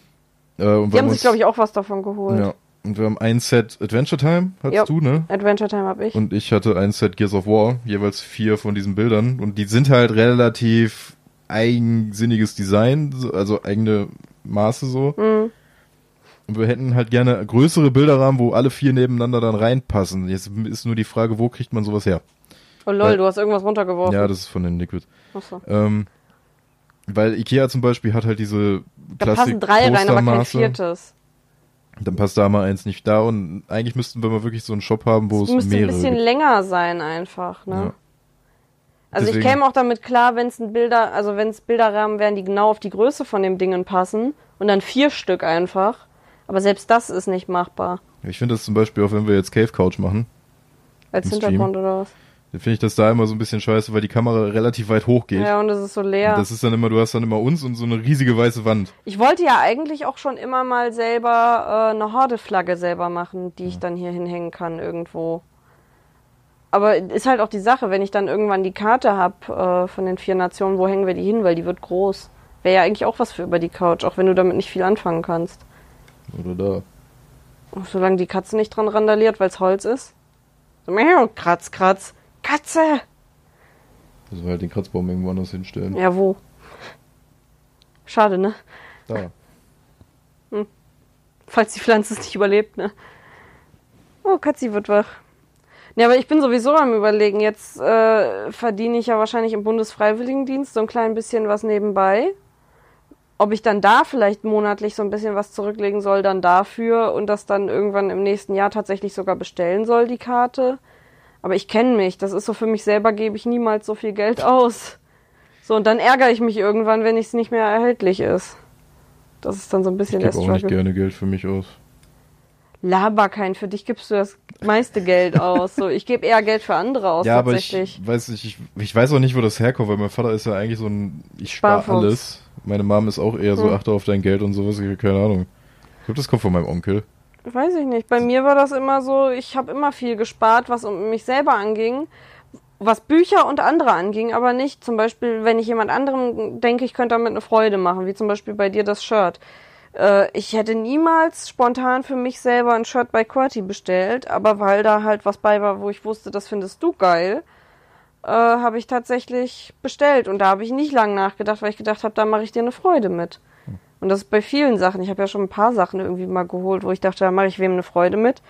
Äh, Die haben sich, glaube ich, auch was davon geholt. Ja. Und wir haben ein Set Adventure Time, hattest Ja. du, ne? Adventure Time habe ich. Und ich hatte ein Set Gears of War, jeweils vier von diesen Bildern. Und die sind halt relativ eigensinniges Design, so- also eigene Maße so. Mhm. Und wir hätten halt gerne größere Bilderrahmen, wo alle vier nebeneinander dann reinpassen. Jetzt ist nur die Frage, wo kriegt man sowas her? Oh lol, Weil- du hast irgendwas runtergeworfen. Ja, das ist von den Liquid. Achso. Ähm, weil Ikea zum Beispiel hat halt diese Da passen drei rein, aber kein viertes. Dann passt da mal eins nicht da und eigentlich müssten wir mal wirklich so einen Shop haben, wo Es es müsste ein mehrere bisschen gibt. länger sein einfach, ne? Ja. Also ich Deswegen- käme auch damit klar, wenn es ein Bilder, also wenn es Bilderrahmen wären, die genau auf die Größe von dem Dingen passen und dann vier Stück einfach. Aber selbst das ist nicht machbar. Ich finde das zum Beispiel auch, wenn wir jetzt Cave Couch machen, Als Im Stream. Hintergrund oder was? Dann finde ich das da immer so ein bisschen scheiße, weil die Kamera relativ weit hoch geht. Ja, und es ist so leer. Und das ist dann immer, du hast dann immer uns und so eine riesige weiße Wand. Ich wollte ja eigentlich auch schon immer mal selber äh, eine Horde-Flagge selber machen, die ich dann hier hinhängen kann irgendwo. Aber ist halt auch die Sache, wenn ich dann irgendwann die Karte hab äh, von den vier Nationen, wo hängen wir die hin, weil die wird groß. Wäre ja eigentlich auch was für über die Couch, auch wenn du damit nicht viel anfangen kannst. Oder da. Und solange die Katze nicht dran randaliert, weil es Holz ist. So, miau, kratz, kratz. Katze! Müssen wir halt den Kratzbaum irgendwo anders hinstellen. Ja, wo? Schade, ne? Da. Falls die Pflanze es nicht überlebt, ne? Oh, Katzi wird wach. Ja, aber ich bin sowieso am überlegen. Jetzt äh, verdiene ich ja wahrscheinlich im Bundesfreiwilligendienst so ein klein bisschen was nebenbei. Ob ich dann da vielleicht monatlich so ein bisschen was zurücklegen soll, dann dafür und das dann irgendwann im nächsten Jahr tatsächlich sogar bestellen soll, die Karte. Aber ich kenne mich. Das ist so für mich selber, gebe ich niemals so viel Geld aus. So, und dann ärgere ich mich irgendwann, wenn es nicht mehr erhältlich ist. Das ist dann so ein Ich bisschen der gebe auch nicht Struggle. gerne Geld für mich aus. Laber kein, für dich gibst du das meiste Geld aus. So, ich gebe eher Geld für andere aus, ja, aber ich tatsächlich. weiß nicht, ich, ich weiß auch nicht, wo das herkommt, weil mein Vater ist ja eigentlich so ein, ich spare alles. Meine Mom ist auch eher so, Hm. achte auf dein Geld und sowas, ich keine Ahnung. Ich glaube, das kommt von meinem Onkel. Weiß ich nicht. Bei mir war das immer so, ich habe immer viel gespart, was um mich selber anging, was Bücher und andere anging, aber nicht zum Beispiel, wenn ich jemand anderem denke, ich könnte damit eine Freude machen, wie zum Beispiel bei dir das Shirt. Äh, ich hätte niemals spontan für mich selber ein Shirt bei QWERTY bestellt, aber weil da halt was bei war, wo ich wusste, das findest du geil, äh, habe ich tatsächlich bestellt. Und da habe ich nicht lang nachgedacht, weil ich gedacht habe, da mache ich dir eine Freude mit. Und das ist bei vielen Sachen. Ich habe ja schon ein paar Sachen irgendwie mal geholt, wo ich dachte, da mache ich wem eine Freude mit.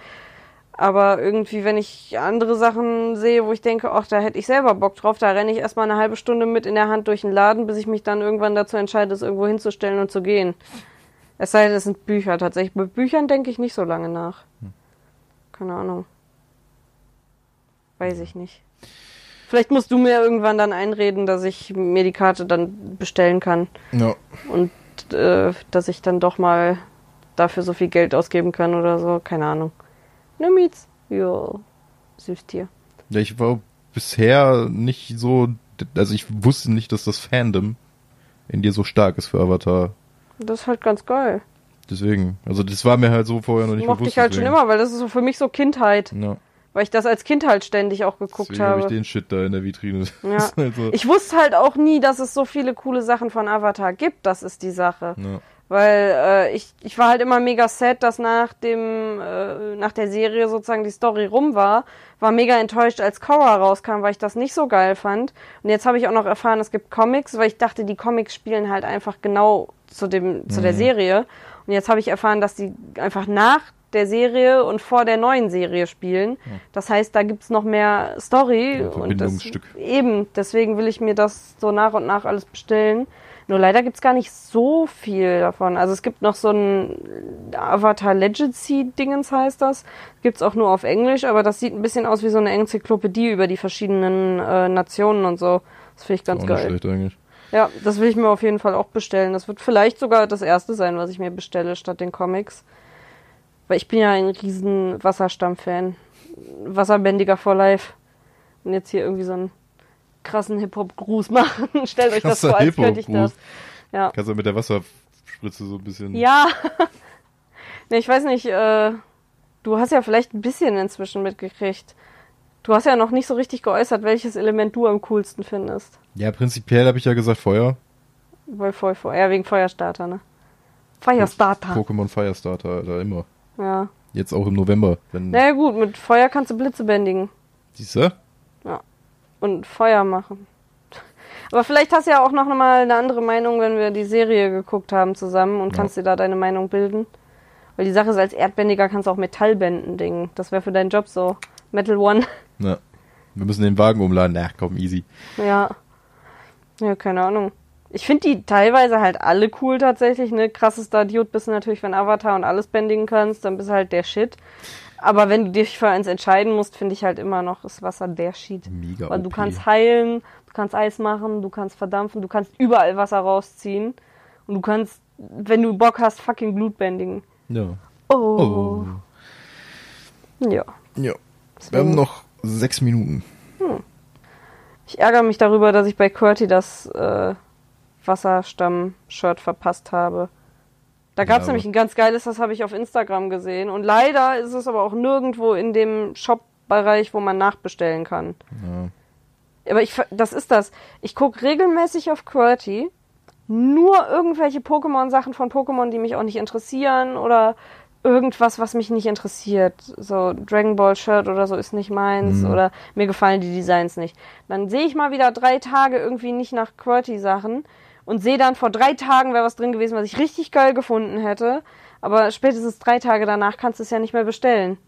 Aber irgendwie, wenn ich andere Sachen sehe, wo ich denke, ach, da hätte ich selber Bock drauf, da renne ich erstmal eine halbe Stunde mit in der Hand durch den Laden, bis ich mich dann irgendwann dazu entscheide, es irgendwo hinzustellen und zu gehen. Es sei denn, es sind Bücher tatsächlich. Bei Büchern denke ich nicht so lange nach. Keine Ahnung. Weiß ich nicht. Vielleicht musst du mir irgendwann dann einreden, dass ich mir die Karte dann bestellen kann Ja. und äh, dass ich dann doch mal dafür so viel Geld ausgeben kann oder so. Keine Ahnung. Ne Mietz? Ja, süß Tier. Ja, ich war bisher nicht so, also ich wusste nicht, dass das Fandom in dir so stark ist für Avatar. Das ist halt ganz geil. Deswegen, also das war mir halt so vorher noch nicht Mochte bewusst. ich halt schon deswegen. immer, weil das ist so für mich so Kindheit. Ja, Weil ich das als Kind halt ständig auch geguckt deswegen habe ich habe. den Shit da in der Vitrine. Ja. Das ist halt so, Ich wusste halt auch nie, dass es so viele coole Sachen von Avatar gibt. Das ist die Sache. ja. Weil äh, ich, ich war halt immer mega sad, dass nach dem äh, nach der Serie sozusagen die Story rum war. War mega enttäuscht, als Korra rauskam, weil ich das nicht so geil fand. Und jetzt habe ich auch noch erfahren, es gibt Comics, weil ich dachte, die Comics spielen halt einfach genau zu dem zu der Mhm. Serie. Und jetzt habe ich erfahren, dass die einfach nach der Serie und vor der neuen Serie spielen. Das heißt, da gibt's noch mehr Story. Ja, und das, eben, deswegen will ich mir das so nach und nach alles bestellen. Nur leider gibt's gar nicht so viel davon. Also es gibt noch so ein Avatar Legacy Dingens heißt das. Gibt's auch nur auf Englisch, aber das sieht ein bisschen aus wie so eine Enzyklopädie über die verschiedenen äh, Nationen und so. Das finde ich ganz auch nicht geil. schlecht eigentlich. Ja, das will ich mir auf jeden Fall auch bestellen. Das wird vielleicht sogar das erste sein, was ich mir bestelle statt den Comics. Weil ich bin ja ein riesen Wasserstamm-Fan. Wasserbändiger for life. Und jetzt hier irgendwie so einen krassen Hip-Hop-Gruß machen. Stellt euch das vor, als könnte ich das. Ja. Kannst du mit der Wasserspritze so ein bisschen. Ja. ne, ich weiß nicht, äh, du hast ja vielleicht ein bisschen inzwischen mitgekriegt. Du hast ja noch nicht so richtig geäußert, welches Element du am coolsten findest. Ja, prinzipiell habe ich ja gesagt Feuer. Weil voll, voll, ja, wegen Feuerstarter, ne? Feuerstarter. Pokémon Firestarter, Alter, immer. Ja. Jetzt auch im November. Wenn, Na ja, gut, mit Feuer kannst du Blitze bändigen Siehst du? und Feuer machen. Aber vielleicht hast du ja auch noch mal eine andere Meinung, wenn wir die Serie geguckt haben zusammen und Ja. kannst dir da deine Meinung bilden. Weil die Sache ist, als Erdbändiger kannst du auch Metall bänden, Ding. Das wäre für deinen Job so. Metal One. Na. Wir müssen den Wagen umladen. Na, komm, easy. Ja. Ja, keine Ahnung. Ich finde die teilweise halt alle cool tatsächlich, ne? Krassester Idiot bist du natürlich, wenn Avatar und alles bändigen kannst, dann bist du halt der Shit. Aber wenn du dich für eins entscheiden musst, finde ich halt immer noch, ist Wasser der Shit. Mega Weil du OP. kannst heilen, du kannst Eis machen, du kannst verdampfen, du kannst überall Wasser rausziehen. Und du kannst, wenn du Bock hast, fucking Blut bändigen. Ja. Oh. Oh. Ja. Ja. Wir haben noch sechs Minuten. Ich ärgere mich darüber, dass ich bei Curti das äh, Wasserstamm-Shirt verpasst habe. Da gab es Ja, nämlich ein ganz geiles, das habe ich auf Instagram gesehen. Und leider ist es aber auch nirgendwo in dem Shop-Bereich, wo man nachbestellen kann. Ja. Aber ich, das ist das. Ich gucke regelmäßig auf QWERTY nur irgendwelche Pokémon-Sachen von Pokémon, die mich auch nicht interessieren oder irgendwas, was mich nicht interessiert. So Dragon Ball Shirt oder so ist nicht meins Mhm. oder mir gefallen die Designs nicht. Dann sehe ich mal wieder drei Tage irgendwie nicht nach QWERTY Sachen und sehe dann vor drei Tagen wäre was drin gewesen, was ich richtig geil gefunden hätte. Aber spätestens drei Tage danach kannst du es ja nicht mehr bestellen.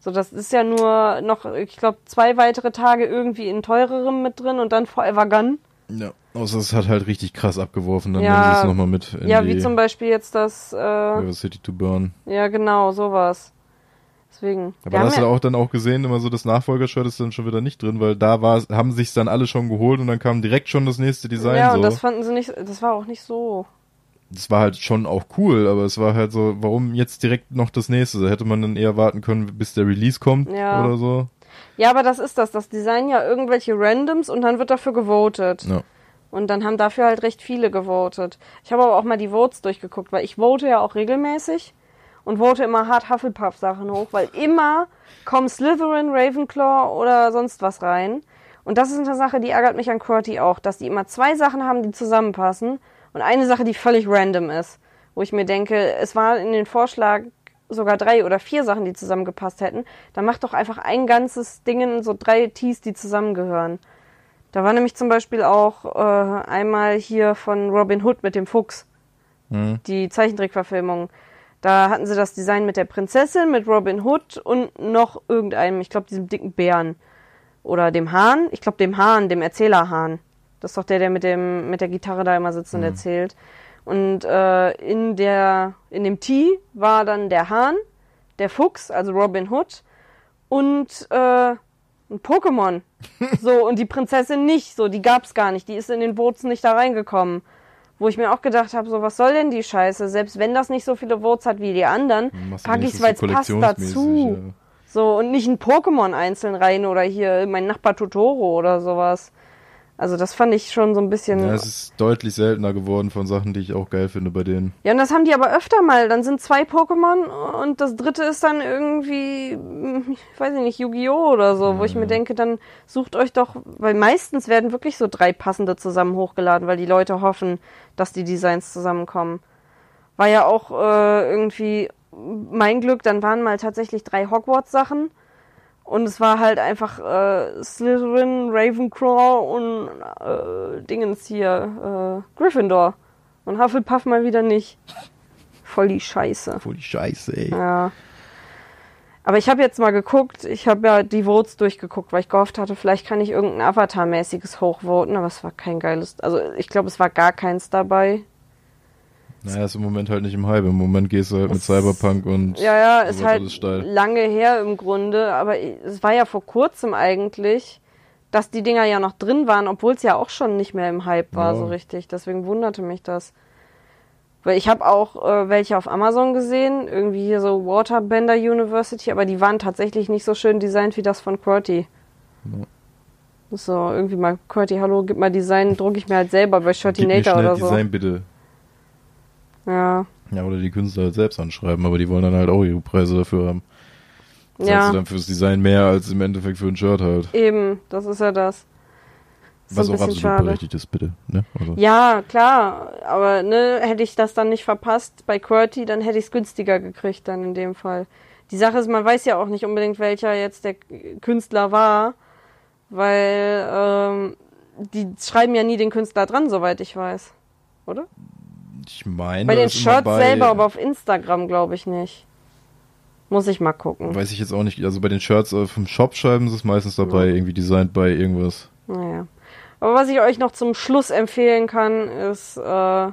So, das ist ja nur noch, ich glaube, zwei weitere Tage irgendwie in teurerem mit drin und dann Forever Gun. Ja. Außer es hat halt richtig krass abgeworfen, dann Ja. nehmen sie es nochmal mit in Ja, wie zum Beispiel jetzt das, äh, River City to Burn. ja genau, sowas. Deswegen. Aber da hast du ja- auch dann auch gesehen, immer so das Nachfolgershirt ist dann schon wieder nicht drin, weil da war, haben sich's dann alle schon geholt und dann kam direkt schon das nächste Design Ja, so. und das fanden sie nicht, das war auch nicht so. das war halt schon auch cool, aber es war halt so, warum jetzt direkt noch das nächste? Da hätte man dann eher warten können, bis der Release kommt Ja. oder so. Ja, aber das ist das. Das Design ja irgendwelche Randoms und dann wird dafür gewotet. Ja. Und dann haben dafür halt recht viele gewotet. Ich habe aber auch mal die Votes durchgeguckt, weil ich vote ja auch regelmäßig und vote immer hart Hufflepuff-Sachen hoch, weil immer kommen Slytherin, Ravenclaw oder sonst was rein. Und das ist eine Sache, die ärgert mich an QWERTY auch, dass die immer zwei Sachen haben, die zusammenpassen und eine Sache, die völlig random ist. Wo ich mir denke, es war in den Vorschlag sogar drei oder vier Sachen, die zusammengepasst hätten. Dann mach doch einfach ein ganzes Ding in so drei Tees, die zusammengehören. Da war nämlich zum Beispiel auch äh, einmal hier von Robin Hood mit dem Fuchs, Mhm. die Zeichentrickverfilmung. Da hatten sie das Design mit der Prinzessin, mit Robin Hood und noch irgendeinem, ich glaube, diesem dicken Bären. Oder dem Hahn. Ich glaube, dem Hahn, dem Erzählerhahn. Das ist doch der, der mit, dem, mit der Gitarre da immer sitzt und Mhm. erzählt. Und äh, in, der, in dem Tee war dann der Hahn, der Fuchs, also Robin Hood, und äh, ein Pokémon. So, und die Prinzessin nicht. So, die gab's gar nicht. Die ist in den Votes nicht da reingekommen. Wo ich mir auch gedacht habe, so, was soll denn die Scheiße? Selbst wenn das nicht so viele Votes hat wie die anderen, Dann machst du pack wenigstens ich's, weil es passt dazu. ja. So, und nicht ein Pokémon einzeln rein oder hier mein Nachbar Totoro oder sowas. Also das fand ich schon so ein bisschen. Ja, es ist deutlich seltener geworden von Sachen, die ich auch geil finde bei denen. Ja, und das haben die aber öfter mal. Dann sind zwei Pokémon und das dritte ist dann irgendwie, hm, ich weiß nicht, Yu-Gi-Oh! oder so, wo ich mir denke, dann sucht euch doch, weil meistens werden wirklich so drei passende zusammen hochgeladen, weil die Leute hoffen, dass die Designs zusammenkommen. War ja auch äh, irgendwie mein Glück, dann waren mal tatsächlich drei Hogwarts-Sachen. Und es war halt einfach äh, Slytherin, Ravenclaw und äh, Dingens hier, äh, Gryffindor. Und Hufflepuff mal wieder nicht. Voll die Scheiße. Voll die Scheiße, ey. Ja. Aber ich habe jetzt mal geguckt, ich habe ja die Votes durchgeguckt, weil ich gehofft hatte, vielleicht kann ich irgendein Avatar-mäßiges hochvoten, aber es war kein geiles. Also ich glaube, es war gar keins dabei. Naja, ist im Moment halt nicht im Hype. Im Moment gehst du halt mit Cyberpunk und Ja, ja, ist halt lange her im Grunde, aber es war ja vor kurzem eigentlich, dass die Dinger ja noch drin waren, obwohl es ja auch schon nicht mehr im Hype war, Ja. so richtig. Deswegen wunderte mich das. Weil ich habe auch äh, welche auf Amazon gesehen, irgendwie hier so Waterbender University, aber die waren tatsächlich nicht so schön designt wie das von QWERTY. Ja. So, irgendwie mal QWERTY, hallo, gib mal Design, drucke ich mir halt selber bei Shirtinator oder so. Design bitte. Ja. Ja, oder die Künstler halt selbst anschreiben, aber die wollen dann halt auch ihre Preise dafür haben. Zahlst Ja. dann fürs Design mehr als im Endeffekt für ein Shirt halt. Eben, das ist ja das. Ist Was auch absolut schade. berechtigt ist, bitte. Ne? Also, Ja, klar, aber ne, hätte ich das dann nicht verpasst bei QWERTY, dann hätte ich es günstiger gekriegt dann in dem Fall. Die Sache ist, man weiß ja auch nicht unbedingt, welcher jetzt der Künstler war, weil ähm, die schreiben ja nie den Künstler dran, soweit ich weiß. Oder? Ich meine, bei den Shirts bei, selber, aber auf Instagram glaube ich nicht. Muss ich mal gucken. Weiß ich jetzt auch nicht. Also bei den Shirts äh, vom Shop schreiben sie es meistens dabei, irgendwie designt bei irgendwas. Naja. Aber was ich euch noch zum Schluss empfehlen kann, ist. Äh.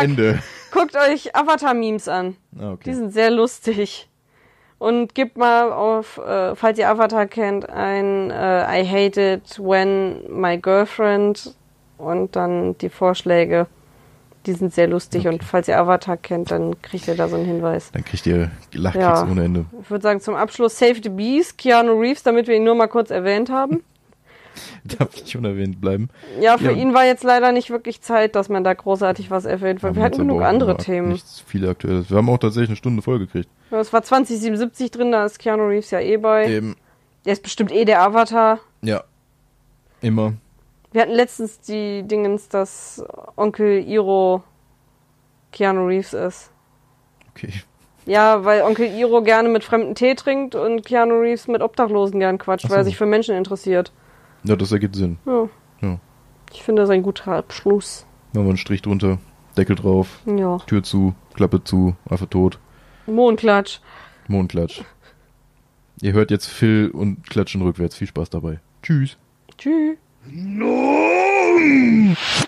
Ende. guckt euch Avatar-Memes an. Ah, Die okay. sind sehr lustig. Und gebt mal auf, äh, falls ihr Avatar kennt, ein äh, I hate it when my girlfriend und dann die Vorschläge. Die sind sehr lustig und falls ihr Avatar kennt, dann kriegt ihr da so einen Hinweis. Dann kriegt ihr Lachkicks Ja. ohne Ende. Ich würde sagen, zum Abschluss Save the Beast, Keanu Reeves, damit wir ihn nur mal kurz erwähnt haben. Darf nicht unerwähnt bleiben. Ja, für Ja. ihn war jetzt leider nicht wirklich Zeit, dass man da großartig was erwähnt, weil wir hatten genug andere Themen. Nichts viel Aktuelles. Wir haben auch tatsächlich eine Stunde voll gekriegt. Ja, Es war 2077 drin, da ist Keanu Reeves ja eh bei. Eben. Der ist bestimmt eh der Avatar. Ja. Immer. Wir hatten letztens die Dingens, dass Onkel Iro Keanu Reeves ist. Okay. Ja, weil Onkel Iro gerne mit Fremden Tee trinkt und Keanu Reeves mit Obdachlosen gern quatscht, Ach weil er so. sich für Menschen interessiert. Ja, das ergibt Sinn. Ja. Ja. Ich finde das ein guter Abschluss. Machen wir einen Strich drunter, Deckel drauf, Ja. Tür zu, Klappe zu, Affe tot, Mondklatsch. Mondklatsch. Ihr hört jetzt Phil und klatschen rückwärts. Viel Spaß dabei. Tschüss. Tschüss.